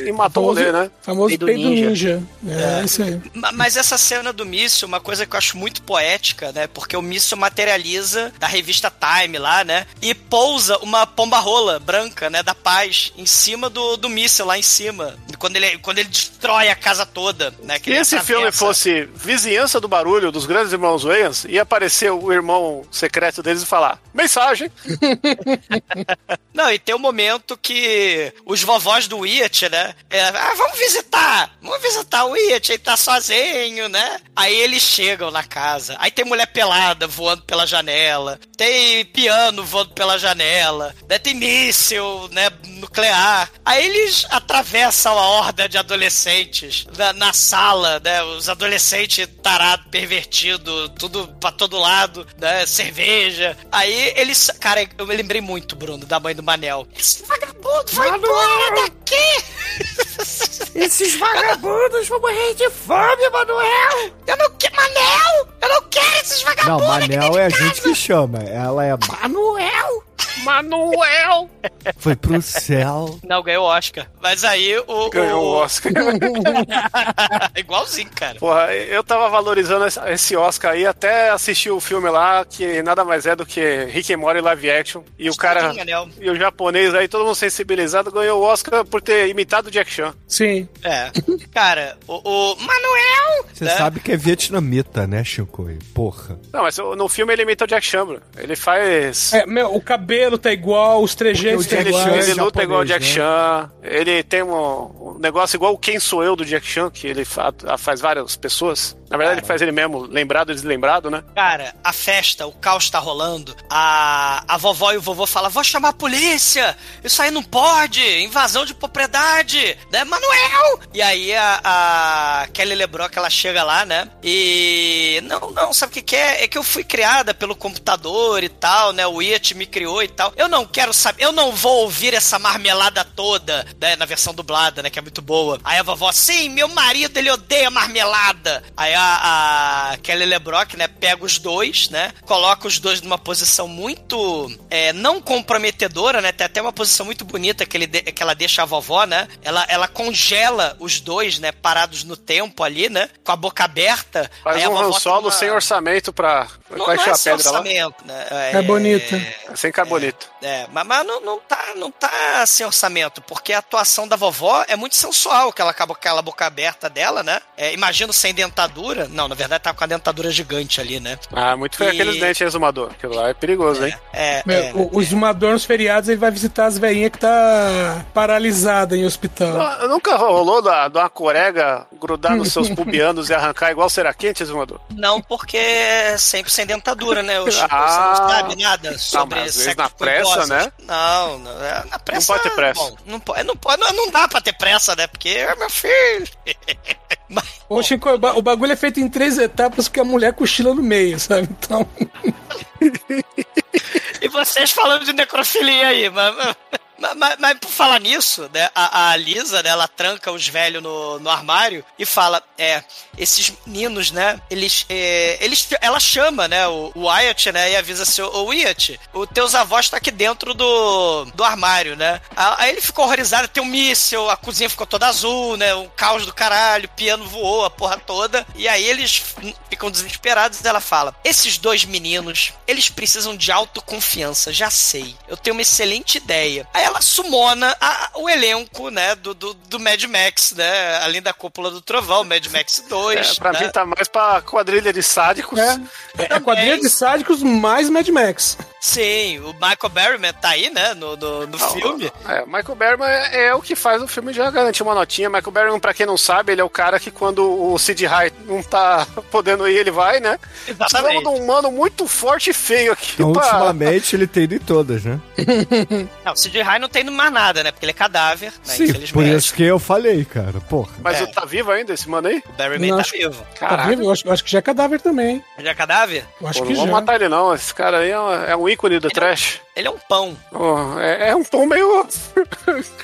e matou o rolê, né? Famoso Peido peido ninja. ninja. É, isso aí. Ma- Mas essa cena do míssil, uma coisa que eu acho muito poética, né? Porque o míssil materializa da revista Time lá, né? E pousa uma pomba-rola branca, né? Da paz, em cima do, do míssil, lá em cima. Quando ele, quando ele destrói a casa toda, né? Que Se esse filme fosse Vizinhança do Barulho dos Grandes Irmãos Wayans, ia aparecer o irmão secreto deles e falar: Mensagem! [LAUGHS] Não, e tem um momento que os vovós do Wyatt, né? é, ah, vamos visitar! Vamos visitar o Wyatt, ele tá sozinho, né? Aí eles chegam na casa. Aí tem mulher pelada voando pela janela. Tem piano voando pela janela. Né? Tem míssil, né? Nuclear. Aí eles atravessam a horda de adolescentes na, na sala, né? Os adolescentes tarados, pervertidos, tudo pra todo lado, né? Cerveja. Aí eles. Cara, eu me lembrei muito, Bruno, da mãe do Manel. Esse vagabundo vai embora daqui! Esses vagabundos vão morrer de fome, Manuel! Eu não quero. Manel! Eu não quero esses Não, vagabundos! aqui Manel é a gente que chama. Ela é. Manuel! Manuel! Foi pro céu. Não, ganhou o Oscar. Mas aí o. Ganhou o Oscar. [LAUGHS] Igualzinho, cara. Porra, eu tava valorizando esse- Oscar aí até assistir o filme lá, que nada mais é do que Rick and Morty live action. E o cara. Manel. E o japonês aí, todo mundo sensibilizado, ganhou o Oscar por ter imitado o Jack Chan. Sim. É. Cara, o, o Manuel! Você né? sabe que é vietnamita, né, Shinkoi? Porra. Não, mas no filme ele imita o Jack Chan, bro. Ele faz. É, meu, o cabelo tá igual, os trejeitos tá ele, iguais, ele luta igual o Jack né? Chan. Ele tem um, um negócio igual o Quem Sou Eu do Jack Chan, que ele fa- faz várias pessoas. Na verdade, ele faz ele mesmo, lembrado e deslembrado, né? Cara, a festa, o caos tá rolando. A, a vovó e o vovô falam: vou chamar a polícia. Isso aí não pode. Invasão de propriedade. Né, Manuel? E aí a, a Kelly LeBrock, ela chega lá, né? E. Não, não, sabe o que, que é? É que eu fui criada pelo computador e tal, né? O It me criou e tal. Eu não quero saber. Eu não vou ouvir essa marmelada toda, né? Na versão dublada, né? Que é muito boa. Aí a vovó, sim, meu marido, ele odeia marmelada. Aí a, a Kelly LeBrock, né? Pega os dois, né? Coloca os dois numa posição muito é, não comprometedora, né? Tem até uma posição muito bonita que, ele de- que ela deixa a vovó, né? Ela, ela congela os dois, né? Parados no tempo ali, né? Com a boca aberta. Faz um Solo uma- sem orçamento pra Não, não é sem pedra lá. orçamento, né? É bonita. Sem carbonito. É, mas, mas não, não, tá, não tá sem orçamento, porque a atuação da vovó é muito sensual, que ela acaba com aquela boca aberta dela, né? É, imagino sem dentadura. Não, na verdade tá com a dentadura gigante ali, né? Ah, muito feio E- aqueles dentes exumador. Aquilo lá é perigoso, hein? É, Meu, é, o, o exumador nos feriados ele vai visitar as velhinhas que tá paralisada em hospital. Nu- Nunca rolou da, de uma corega grudar nos seus [LAUGHS] pubianos e arrancar igual será quente, exumador? Não, porque é sempre sem dentadura, né? O Chico, [LAUGHS] Ah. você não sabe nada sobre mas às vezes sexo na pressa, né? Não, não, é, na pressa. pode ter pressa. bom, não, pode, não, pode, não, não dá pra ter pressa, né? Porque é meu filho. [LAUGHS] Mas, Ô, Chico, o ba- o bagulho é feito em três etapas porque a mulher cochila no meio, sabe? Então. [LAUGHS] E vocês falando de necrofilia aí, mas, mas, mas- mas por falar nisso, né, a, a Lisa, né, ela tranca os velhos no, no armário e fala, é, esses meninos, né, eles, é, eles ela chama, né, o, o Wyatt, né, e avisa assim, ô Wyatt, os teus avós tá aqui dentro do, do armário, né. Aí ele ficou horrorizado, tem um míssil, a cozinha ficou toda azul, né, um caos do caralho, o piano voou, a porra toda, e aí eles ficam desesperados e ela fala, esses dois meninos, eles precisam de autoconfiança, já sei, eu tenho uma excelente ideia. Aí ela sumona a- o elenco, né, do, do, do Mad Max, né, além da cúpula do trovão, Mad Max [LAUGHS] 2, É, pra né? mim tá mais pra quadrilha de sádicos. É, é a quadrilha de sádicos mais Mad Max. Sim, o Michael Berryman tá aí, né, no, no, no filme. É, Michael Berryman é, é o que faz o filme já garantir uma notinha. Michael Berryman, pra quem não sabe, ele é o cara que quando o Sid High não tá [LAUGHS] podendo ir, ele vai, né? Precisamos de um mano muito forte e feio aqui Então, pra... ultimamente, ele tem ido em todas, né? [LAUGHS] Não, o Sid High não tem mais nada, né, porque ele é cadáver, né, Sim, por isso que eu falei, cara. Porra. Mas É. ele tá vivo ainda, esse mano aí? O Berryman Não, tá acho- vivo. Tá vivo? Eu acho, eu acho que já é cadáver também. Ele é cadáver? Eu acho Pô, que não já. vamos matar ele não, esse cara aí é um, é um ícone do trash. Ele é um pão. Pô, é, é um tom meio... [LAUGHS]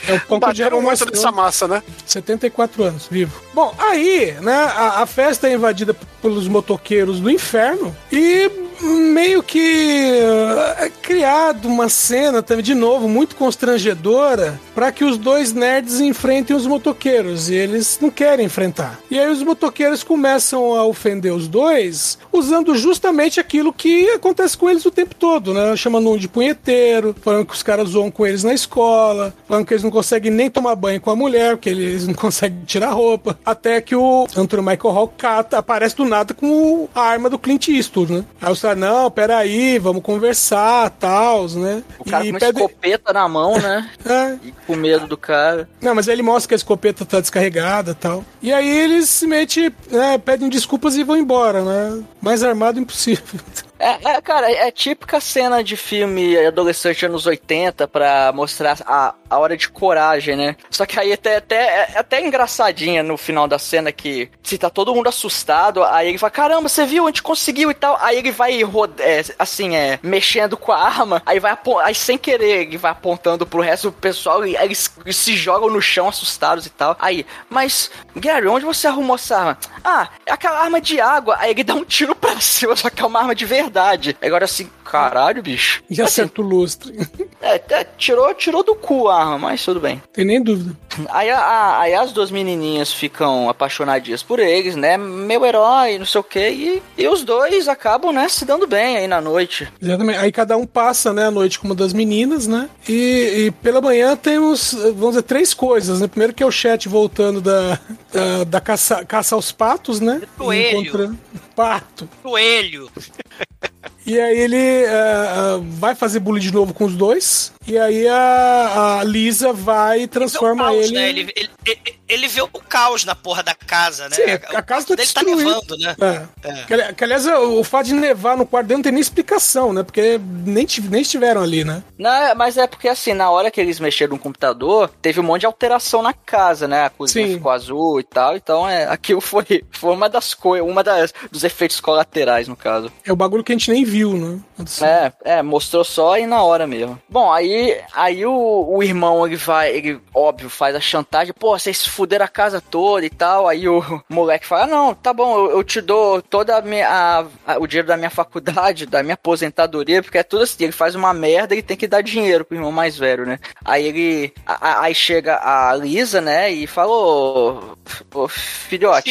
É o pão que gera Bateram uma muito nessa massa, né? 74 anos, vivo. Bom, aí, né, a, a festa é invadida pelos motoqueiros do inferno e meio que uh, é criado uma cena também, de novo, muito constrangedora para que os dois nerds enfrentem os motoqueiros e eles não querem enfrentar. E aí os motoqueiros começam a ofender os dois usando justamente aquilo que acontece com eles o tempo todo, né? Chamando um de punheteiro, falando que os caras zoam com eles na escola, falando que eles não conseguem nem tomar banho com a mulher, porque eles não [LAUGHS] conseguem tirar roupa. Até que o Antônio Michael Hall cata, aparece do nada com a arma do Clint Eastwood, né? Aí os caras, não, peraí, vamos conversar, tal, né? O cara com uma pede- escopeta na mão, né? [LAUGHS] É, E com medo do cara. não, mas aí ele mostra que a escopeta tá descarregada e tal. E aí eles simplesmente né, pedem desculpas e vão embora, né? Mais armado impossível. [LAUGHS] É, é, cara, é típica cena de filme adolescente anos 80 pra mostrar a, a hora de coragem, né? Só que aí até, até, é até engraçadinha no final da cena que se tá todo mundo assustado, aí ele fala, caramba, você viu, a gente conseguiu e tal. Aí ele vai, é, assim, é, mexendo com a arma, aí vai, aí sem querer, ele vai apontando pro resto do pessoal e eles, eles se jogam no chão assustados e tal. Aí, mas, Gary, onde você arrumou essa arma? Ah, é aquela arma de água. Aí ele dá um tiro pra [LAUGHS] cima, só que é uma arma de verdade. Agora assim, caralho, bicho. E acerta o lustre. [LAUGHS] É, é, tirou, tirou do cu a arma, mas tudo bem. Tem nem dúvida. Aí, a- a- aí as duas menininhas ficam apaixonadinhas por eles, né? Meu herói, não sei o quê. E, e os dois acabam, né, se dando bem aí na noite. Exatamente. Aí cada um passa, né, a noite com uma das meninas, né? E, e pela manhã temos, vamos dizer, três coisas, né? Primeiro que é o chat voltando da, da, da caça, caça aos patos, né? Coelho. Encontrando- Pato. Coelho. [LAUGHS] E aí ele é, é, vai fazer bullying de novo com os dois. E aí a, a Lisa vai e transforma caos, ele. Né? Ele, ele, ele, ele vê o caos na porra da casa, né? Sim, a casa tá dele tá destruída. nevando, né? É. Que, que, aliás, o fato de nevar no quarto dele não tem nem explicação, né? Porque nem, nem estiveram ali, né? Não, mas é porque assim, na hora que eles mexeram no computador, teve um monte de alteração na casa, né? A cozinha Sim. ficou azul e tal. Então, é, aquilo foi, foi uma das coisas, uma das, dos efeitos colaterais, no caso. É o bagulho que a gente nem viu, né? É, é, mostrou só aí na hora mesmo. Bom, aí, aí o, o irmão, ele vai, ele, óbvio, faz a chantagem, pô, vocês fuderam a casa toda e tal. Aí o [LAUGHS] moleque fala, ah, não, tá bom, eu, eu te dou toda a minha, a- a- o dinheiro da minha faculdade, da minha aposentadoria, porque é tudo assim, ele faz uma merda e tem que dar dinheiro pro irmão mais velho, né? Aí ele, a- aí chega a Lisa, né, e falou, ô, filhote,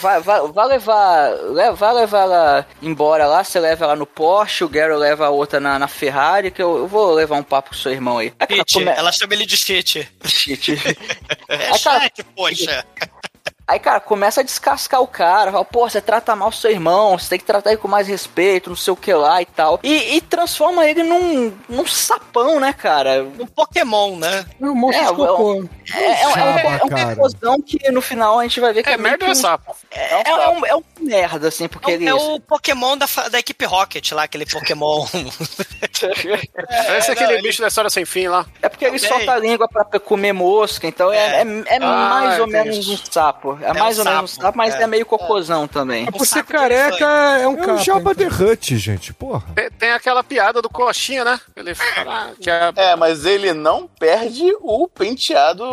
vai, vai, vai levar, le- vai levar ela embora lá, você leva ela no Porsche, o Gary leva a outra na, na Ferrari, que eu, eu vou levar um papo com seu irmão aí. Come- Ela chama ele de shit. Shit. É cara, chat, poxa. Aí, cara, começa a descascar o cara. Fala, pô, você trata mal seu irmão, você tem que tratar ele com mais respeito, não sei o que lá e tal. E, e transforma ele num, num sapão, né, cara? Um Pokémon, né? É um monstro É, de cocô. É, é, é um, Chapa, é um cara. cocôzão que no final a gente vai ver que É meio merda que ou é um- sapo? É, é, é um, é um merda, assim, porque É, ele. é o Pokémon da, da equipe Rocket lá, aquele Pokémon. [LAUGHS] Parece não, aquele ele- bicho da história sem fim lá. É porque ele Também. solta a língua pra comer mosca, então é, é, é Ah, mais ou menos um sapo. É, mais um ou menos um sapo, mas é, é. meio cocôzão também. Por ser careca, é um É o capa. Jabba então. the Hutt, gente, porra. Tem, tem aquela piada do Coxinha, né? Ele fala que é É, mas ele não perde o penteado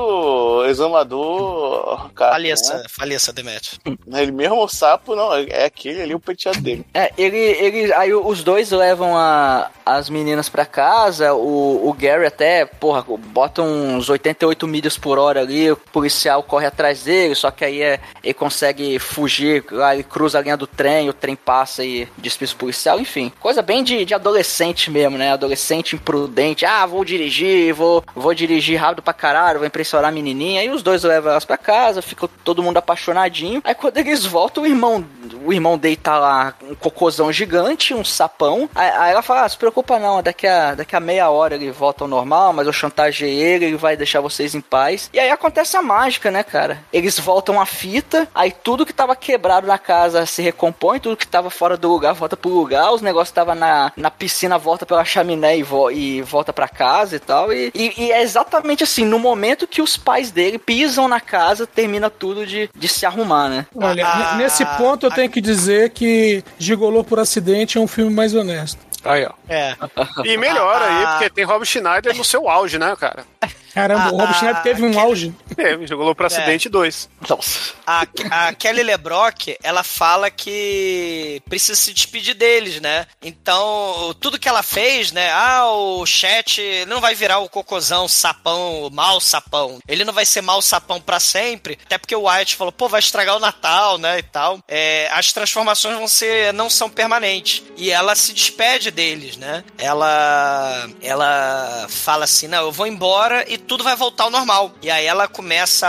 exumador. Cara, faleça, faleça, Demet. né? Ele mesmo o sapo, não, é aquele ali o penteado dele. É, ele, ele, aí os dois levam a, as meninas pra casa, o, o Gary até, porra, bota uns 88 milhas por hora ali, o policial corre atrás dele, só que aí é, ele consegue fugir, lá ele cruza a linha do trem, o trem passa e despisa o policial, enfim. Coisa bem de, de adolescente mesmo, né? Adolescente imprudente, ah, vou dirigir, vou, vou dirigir rápido pra caralho, vou impressionar a menininha, e os dois levam elas pra casa, fica todo mundo apaixonadinho, aí quando eles voltam, o irmão, o irmão dele tá lá, um cocôzão gigante, um sapão, aí, aí ela fala, ah, se preocupa não, daqui a, daqui a meia hora ele volta ao normal, mas eu chantageei ele, ele vai deixar vocês em paz. E aí acontece a mágica, né, cara? Eles voltam a fita, aí tudo que tava quebrado na casa se recompõe, tudo que tava fora do lugar volta pro lugar, os negócios tava na, na piscina volta pela chaminé e, vo- e volta pra casa e tal. E, e- e é exatamente assim, no momento que os pais dele pisam na casa, termina tudo de, de se arrumar, né? Olha, Ah, nesse ponto eu tenho que dizer que Gigolô por Acidente é um filme mais honesto. Aí, ó. É. E melhor aí, Ah. porque tem Rob Schneider no seu auge, né, cara? Caramba, o Rob Ah, Schneider teve um auge. Teve, jogou pro acidente 2. Nossa. A, a Kelly LeBrock, ela fala que precisa se despedir deles, né? Então, tudo que ela fez, né? Ah, o chat não vai virar o cocôzão, sapão, o mau sapão. Ele não vai ser mau sapão pra sempre. Até porque o Wyatt falou, pô, vai estragar o Natal, né? E tal. É, as transformações vão ser, não são permanentes. E ela se despede deles, né? Ela, ela fala assim, não, eu vou embora e tudo vai voltar ao normal. E aí ela começa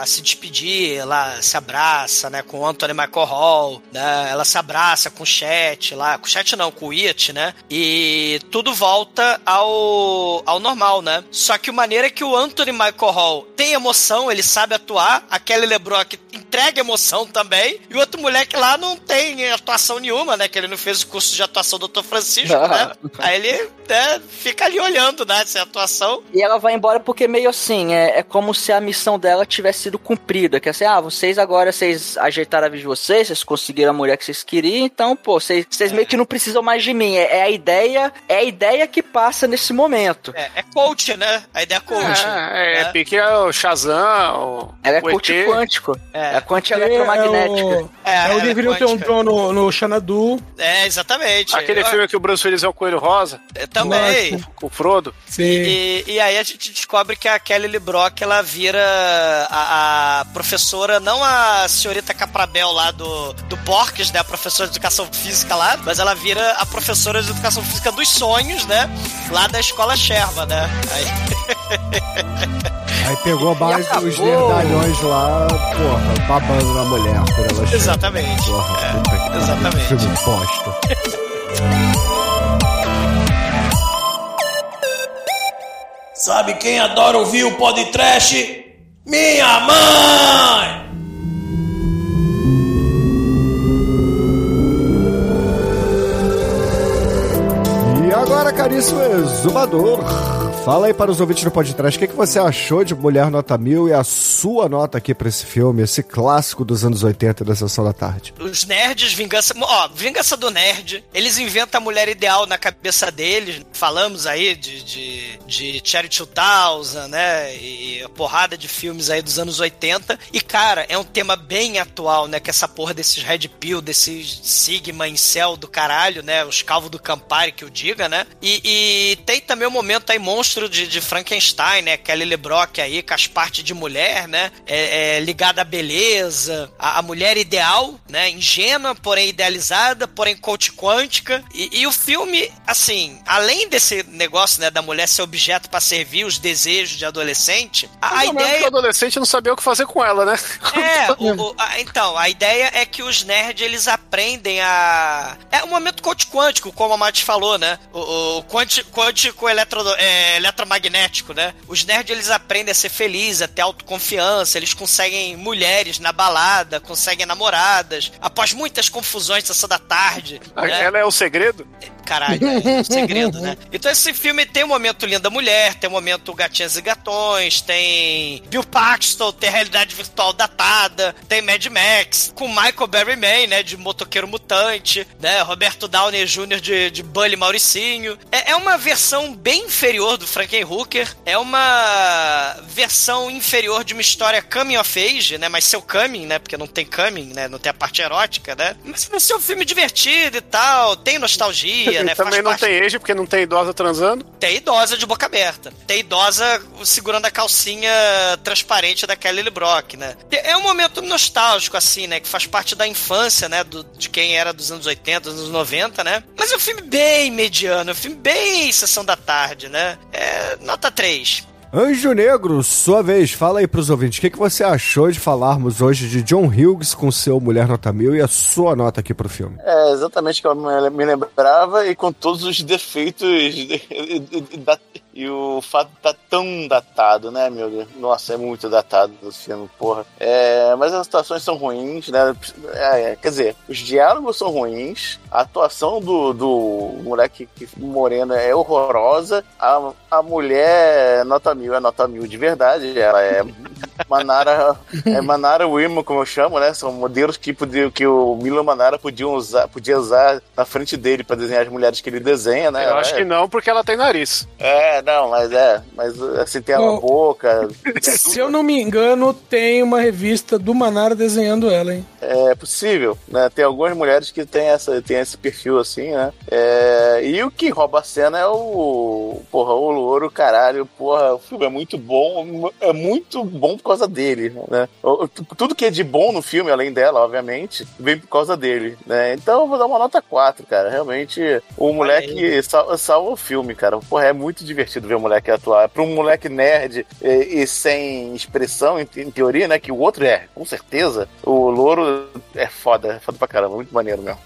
a se despedir, ela se abraça, né, com o Anthony Michael Hall, né, ela se abraça com o Chat lá, com o Chat não, com o It, né, e tudo volta ao, ao normal, né. Só que a maneira que o Anthony Michael Hall tem emoção, ele sabe atuar, a Kelly LeBrock entrega emoção também, e o outro moleque lá não tem atuação nenhuma, né, que ele não fez o curso de atuação do Dr. Francisco, né, aí ele né, fica ali olhando, né, essa atuação, E ela vai embora porque meio assim, é, é como se a missão dela tivesse sido cumprida. Que é assim, ah, vocês agora, vocês ajeitaram a vida de vocês, vocês conseguiram a mulher que vocês queriam, então, pô, vocês, vocês meio que não precisam mais de mim. É, é a ideia, é a ideia que passa nesse momento. É, é coach, né? A ideia é coach. É, é, né? pique é o Shazam, o, Ela é o coach ET. quântico. É. É, quântica É, eletromagnética. o- É, é, o é deveriam ter um. John no, no Xanadu. É, exatamente. Aquele Eu- filme que o Bruce Willis é o Coelho Rosa, eu também. Nossa. com o Frodo. Sim. E, e aí a gente descobre que a Kelly LeBrock, ela vira a, a professora, não a senhorita Caprabel lá do, do Porques, né? A professora de educação física lá, mas ela vira a professora de educação física dos sonhos, né? Lá da escola Sherma, né? Aí, [LAUGHS] Aí pegou mais os nerdalhões lá, porra, babando na mulher por ela exatamente. Porra, puta que pariu, exatamente. Filme bosta. [LAUGHS] Sabe quem adora ouvir o podcast? Minha mãe! E agora, caríssimo exumador, fala aí para os ouvintes do podcast, o que, que você achou de Mulher Nota Mil e a sua nota aqui para esse filme, esse clássico dos anos 80 da Sessão da Tarde? Os nerds, vingança. Ó, vingança do nerd. Eles inventam a mulher ideal na cabeça deles. Falamos aí de, de, de Cherry 2000, né? E a porrada de filmes aí dos anos 80. E, cara, é um tema bem atual, né? Que essa porra desses Red Pill, desses Sigma céu do caralho, né? Os calvos do Campari, que eu diga, né? E, e tem também o momento aí monstro de, de Frankenstein, né? Kelly LeBrock aí, com as partes de mulher, né? É, é, ligada à beleza, a, a mulher ideal, né? Ingênua, porém idealizada, porém coach quântica. E, e o filme, assim, além desse negócio, né, da mulher ser objeto para servir os desejos de adolescente, a, a que ideia. o adolescente não sabia o que fazer com ela, né? É, [LAUGHS] o- o- a- então, a ideia é que os nerds eles aprendem a. É um momento coach quântico, como a Mate falou, né? O, o quanti- quântico eletro, é, eletromagnético, né? Os nerds eles aprendem a ser felizes, a ter autoconfiança, eles conseguem mulheres na balada, conseguem namoradas, após muitas confusões dessa da tarde. né? Ela é o segredo? Caralho, é um [LAUGHS] segredo, né? Então esse filme tem o momento Linda Mulher, tem o momento Gatinhas e Gatões, tem Bill Paxton, tem realidade virtual datada, tem Mad Max, com Michael Berryman, né, de motoqueiro mutante, né, Roberto Downey Jr. de, de Bully Mauricinho. É, é uma versão bem inferior do Frankenhooker, é uma versão inferior de uma história coming of age, né, mas seu coming, né, porque não tem coming, né, não tem a parte erótica, né, mas vai ser um filme divertido e tal, tem nostalgia, né, Também faz não parte- tem age, porque não tem idosa transando. tem idosa de boca aberta. Tem idosa segurando a calcinha transparente da Kelly LeBrock, né? É um momento nostálgico, assim, né? Que faz parte da infância, né? Do, de quem era dos anos 80, dos anos 90, né? Mas é um filme bem mediano, é um filme bem sessão da tarde, né? É nota 3. Anjo Negro, sua vez, fala aí pros ouvintes, o que, que você achou de falarmos hoje de John Hughes com seu Mulher Nota Mil e a sua nota aqui pro filme? É exatamente o que eu me lembrava e com todos os defeitos e, o fato tá tão datado, né, meu Deus? Nossa, é muito datado esse filme, porra. É, mas as situações são ruins, né? É, quer dizer, os diálogos são ruins, a atuação do, do moleque que, moreno é horrorosa, a, a mulher nota mil é nota mil de verdade, ela é [LAUGHS] Manara, é Manara Wilma, como eu chamo, né? São modelos que, podia, que o Milo Manara podia usar, podia usar na frente dele pra desenhar as mulheres que ele desenha, né? Eu acho é, que não, porque ela tem nariz. É, não, mas é. Mas assim, tem a Bom, boca. [LAUGHS] Se eu não me engano, tem uma revista do Manara desenhando ela, hein? É possível, né? Tem algumas mulheres que tem, essa, tem esse perfil assim, né? É, e o que rouba a cena é o. Porra, o louro, caralho. Porra, o filme é muito bom. É muito bom por causa dele, né? Tudo que é de bom no filme, além dela, obviamente, vem por causa dele, né? Então eu vou dar uma nota 4, cara. Realmente, o moleque sal- salva o filme, cara. Porra, é muito divertido ver o moleque atuar. Pra um moleque nerd e, e sem expressão, em, em teoria, né? Que o outro é, com certeza. O louro é foda, é foda pra caramba, muito maneiro mesmo.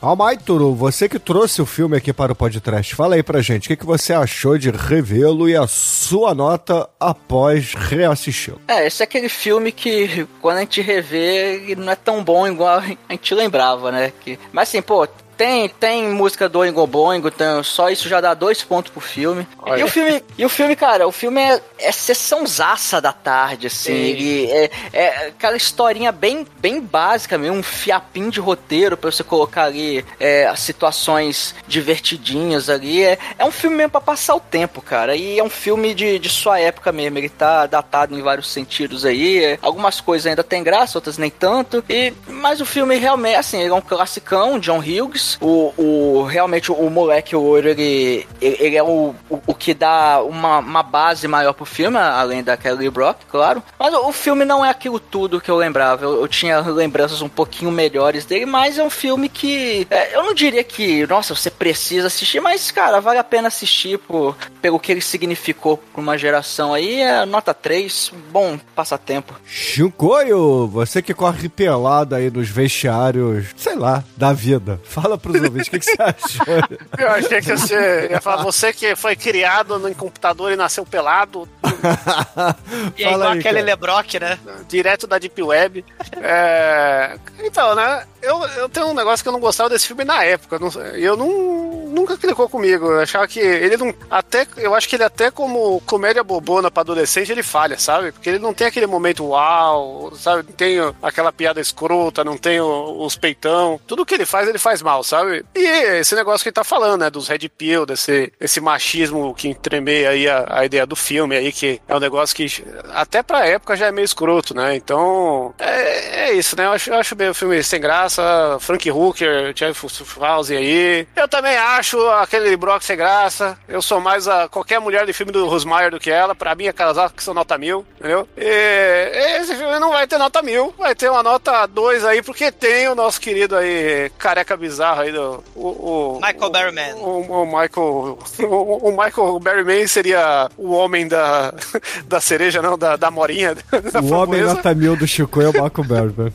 Você que trouxe o filme aqui para o podcast, fala aí pra gente, o que, que você achou de revê-lo e a sua nota após reassisti-lo? É, esse é aquele filme que quando a gente revê, ele não é tão bom igual a gente lembrava, né? Que, mas assim, pô, tem, tem música do Oingo Boingo, então só isso já dá dois pontos pro filme. E o filme, e o filme, cara, o filme é, é sessãozaça da tarde, assim. Ele é, é aquela historinha bem, bem básica mesmo, um fiapinho de roteiro pra você colocar ali é, as situações divertidinhas ali. É, é um filme mesmo pra passar o tempo, cara. E é um filme de, de sua época mesmo. Ele tá datado em vários sentidos aí. É, algumas coisas ainda tem graça, outras nem tanto. E, mas o filme realmente, assim, ele é um classicão, John Hughes. O, o, realmente o, moleque, o ele, ele, ele é o, o, o que dá uma, uma base maior pro filme, além da Kelly Brock, claro. Mas o, o filme não é aquilo tudo que eu lembrava. Eu, eu tinha lembranças um pouquinho melhores dele, mas é um filme que. é, eu não diria que, nossa, você precisa assistir, mas, cara, vale a pena assistir por, pelo que ele significou pra uma geração aí. É nota 3, um bom passatempo. Chincoio, você que corre pelado aí nos vestiários, sei lá, da vida. Fala Fala pros ouvintes, o que, que você achou? [LAUGHS] Eu achei que você ia falar, você que foi criado no computador e nasceu pelado, [LAUGHS] E é igual aquele Lebrock, né? direto da Deep Web. É, Então, né? Eu, eu tenho um negócio que eu não gostava desse filme na época. não- Eu não. Nunca clicou comigo. Eu achava que ele não. Até, eu acho que ele, até como comédia bobona pra adolescente, ele falha, sabe? Porque ele não tem aquele momento uau, sabe? Não tem aquela piada escrota, não tem os peitão. Tudo que ele faz, ele faz mal, sabe? E esse negócio que ele tá falando, né? Dos Red Pill, desse esse machismo que entremeia aí a, a ideia do filme aí, que é um negócio que até pra época já é meio escroto, né? Então, é, é isso, né? Eu acho, eu acho bem o filme sem graça. Frank Hooker, Jeff House aí. Eu também acho aquele Brock sem graça. Eu sou mais a qualquer mulher de filme do Rosmaier do que ela. Pra mim é casar que são nota mil, entendeu? E esse filme não vai ter nota mil, vai ter uma nota 2 aí, porque tem o nosso querido aí, careca bizarro aí do. O, o, Michael Berryman. o, o Michael. [LAUGHS] O, o Michael Berryman seria o homem da, [LAUGHS] da cereja, não, da, da morinha. [LAUGHS] Da O homem framboesa. nota mil do Chico é o Marco Berber.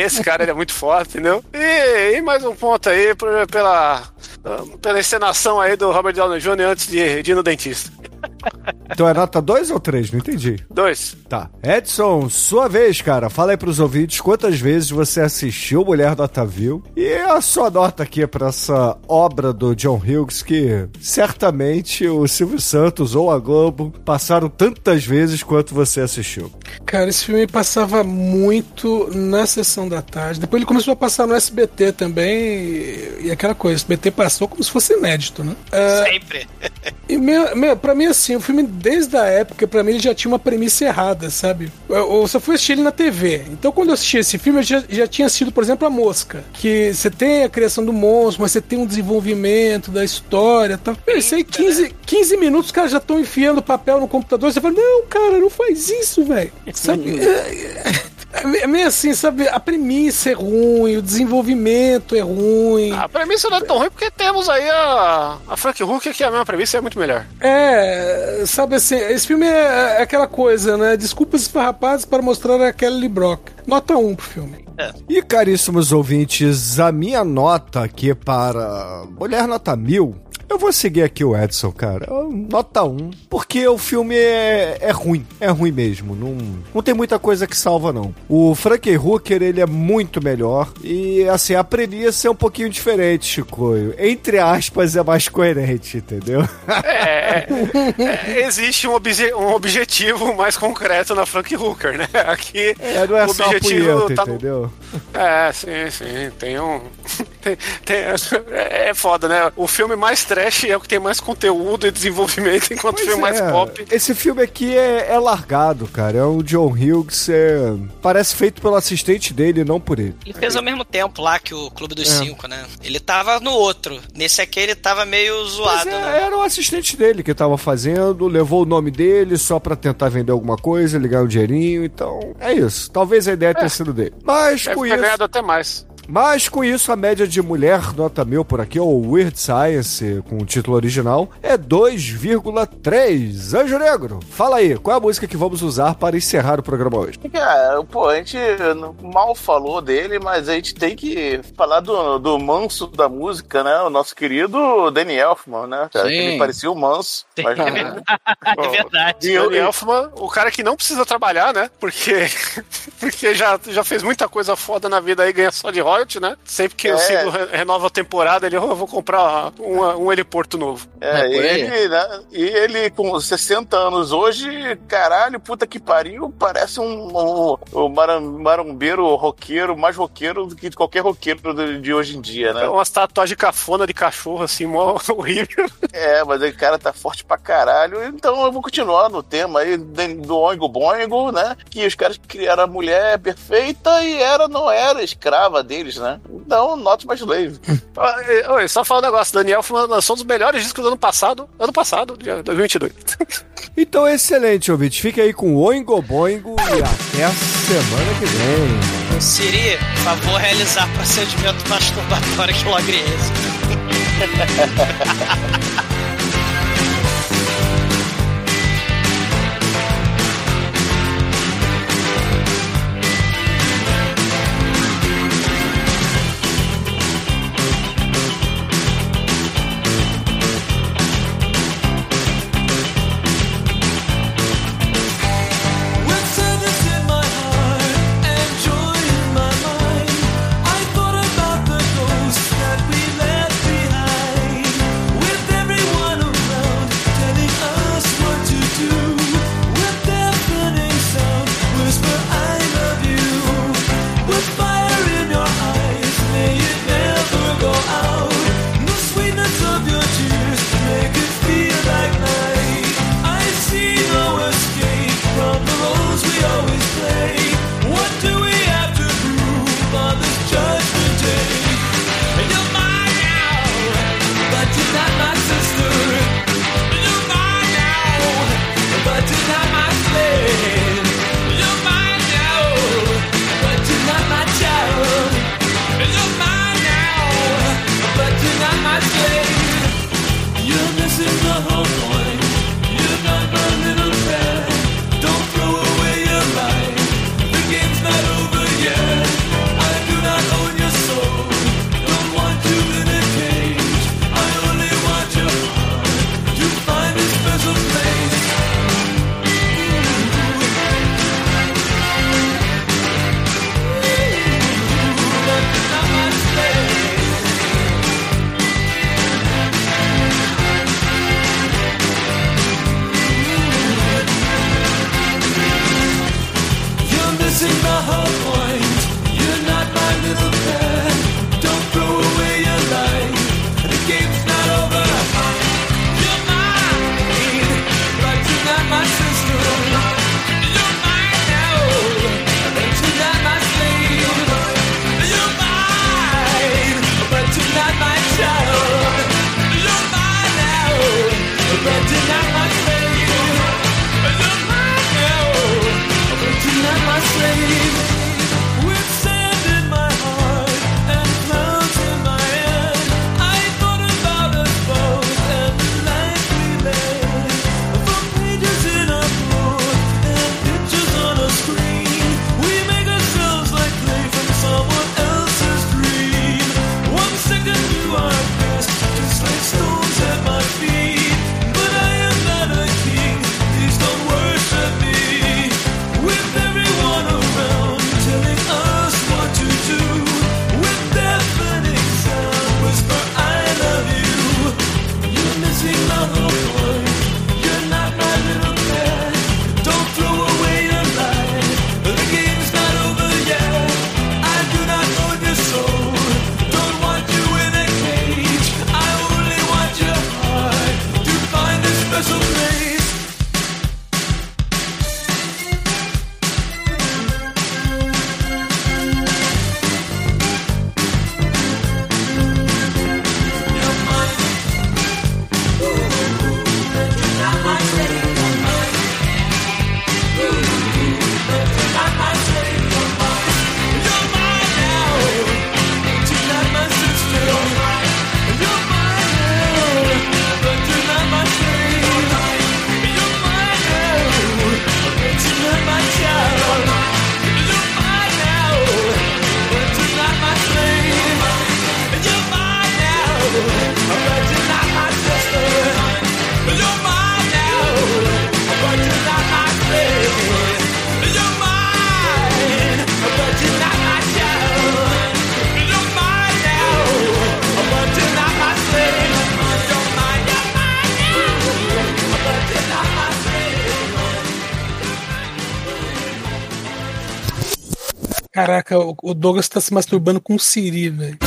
Esse cara ele é muito forte, entendeu? E, e mais um ponto aí por- pela, pela encenação aí do Robert Downey Jr. antes de, de ir no dentista. Então é nota 2 ou 3? Não entendi. Dois. Tá. Edson, sua vez, cara. Fala aí pros ouvintes quantas vezes você assistiu Mulher do Otavio e a sua nota aqui pra essa obra do John Hughes que certamente o Silvio Santos ou a Globo passaram tantas vezes quanto você assistiu. Cara, esse filme passava muito na sessão da tarde. Depois ele começou a passar no SBT também. E, aquela coisa, o SBT passou como se fosse inédito, né? É, Sempre. E meu, meu, pra mim, assim, o filme, desde a época, pra mim, ele já tinha uma premissa errada, sabe? Eu, eu só fui assistir ele na TV. Então, quando eu assisti esse filme, eu já, já tinha assistido, por exemplo, A Mosca. Que você tem a criação do monstro, mas você tem um desenvolvimento da história e tal. Aí, 15, 15 minutos, os caras já estão enfiando papel no computador. Você fala, não, cara, não faz isso, velho. [LAUGHS] Sabe? É, é meio assim, sabe? A premissa é ruim, o desenvolvimento é ruim. A premissa não é tão ruim porque temos aí a, a Frank Hooker, que é a mesma premissa é muito melhor. É, sabe assim, esse filme é, é aquela coisa, né? Desculpas esfarrapadas para mostrar a Kelly Brock. Nota 1 pro filme. E caríssimos ouvintes, a minha nota aqui para Mulher Nota Mil. Eu vou seguir aqui o Edson, cara. Nota 1. Porque o filme é, é ruim. É ruim mesmo. Não, não tem muita coisa que salva, não. O Frank Hooker, ele é muito melhor. E, assim, a premissa é um pouquinho diferente, Chicoio. Entre aspas, é mais coerente, entendeu? É, é, existe um, obje- um objetivo mais concreto na Frank Hooker, né? Aqui É, não é o só objetivo punheta, tá no, entendeu? É, sim, sim. Tem um. [LAUGHS] Tem, tem- é foda, né? O filme mais trash é o que tem mais conteúdo e desenvolvimento, enquanto o Pois filme mais é. pop. Esse filme aqui é, é largado, cara. É o John Hughes, é... parece feito pelo assistente dele, não por ele. Ele fez ao mesmo tempo lá que o Clube dos É. Cinco, né? Ele tava no outro. Nesse aqui ele tava meio zoado, é, né? era o assistente dele que tava fazendo, levou o nome dele só pra tentar vender alguma coisa, ligar um dinheirinho, então é isso. Talvez a ideia tenha sido dele. Mas Deve com ter isso, ganhado até mais. Mas com isso a média de mulher nota mil por aqui, ou Weird Science, com o título original, é 2,3. Anjo Negro, fala aí, qual é a música que vamos usar para encerrar o programa hoje? Cara, pô, a gente mal falou dele, mas a gente tem que falar do, do manso da música, né? O nosso querido Danny Elfman, né? Sim. que ele parecia o manso. Mas, [LAUGHS] É verdade. É verdade. E Danny Elfman, o cara que não precisa trabalhar, né? Porque, [LAUGHS] porque já, já fez muita coisa foda na vida aí, ganha só de royalty, né? Sempre que o É. Ciclo re- renova a temporada, ele, "Oh, eu vou comprar um, um heliporto novo. É, É, aí. ele, né? E ele com 60 anos hoje, caralho, puta que pariu, parece um, um, um marombeiro roqueiro, mais roqueiro do que qualquer roqueiro de, de hoje em dia, né? É umas tatuagens cafona de cachorro, assim, mó [LAUGHS] horrível. É, mas o cara tá forte pra caralho. Então eu vou continuar no tema aí do Oingo Boingo, né? Que os caras criaram a mulher perfeita e era, não era escrava deles, né? Então, not my slave. [LAUGHS] Ah, Oi, só falar um negócio, Daniel lançou um dos melhores discos do ano passado, ano passado, dia 2022. [LAUGHS] Então, excelente, ouvinte. Fique aí com o Oingo Boingo e até a semana que vem. Siri, por favor, realizar procedimento masturbatório que logre esse. [LAUGHS] Caraca, o o Douglas tá se masturbando com um Siri, velho.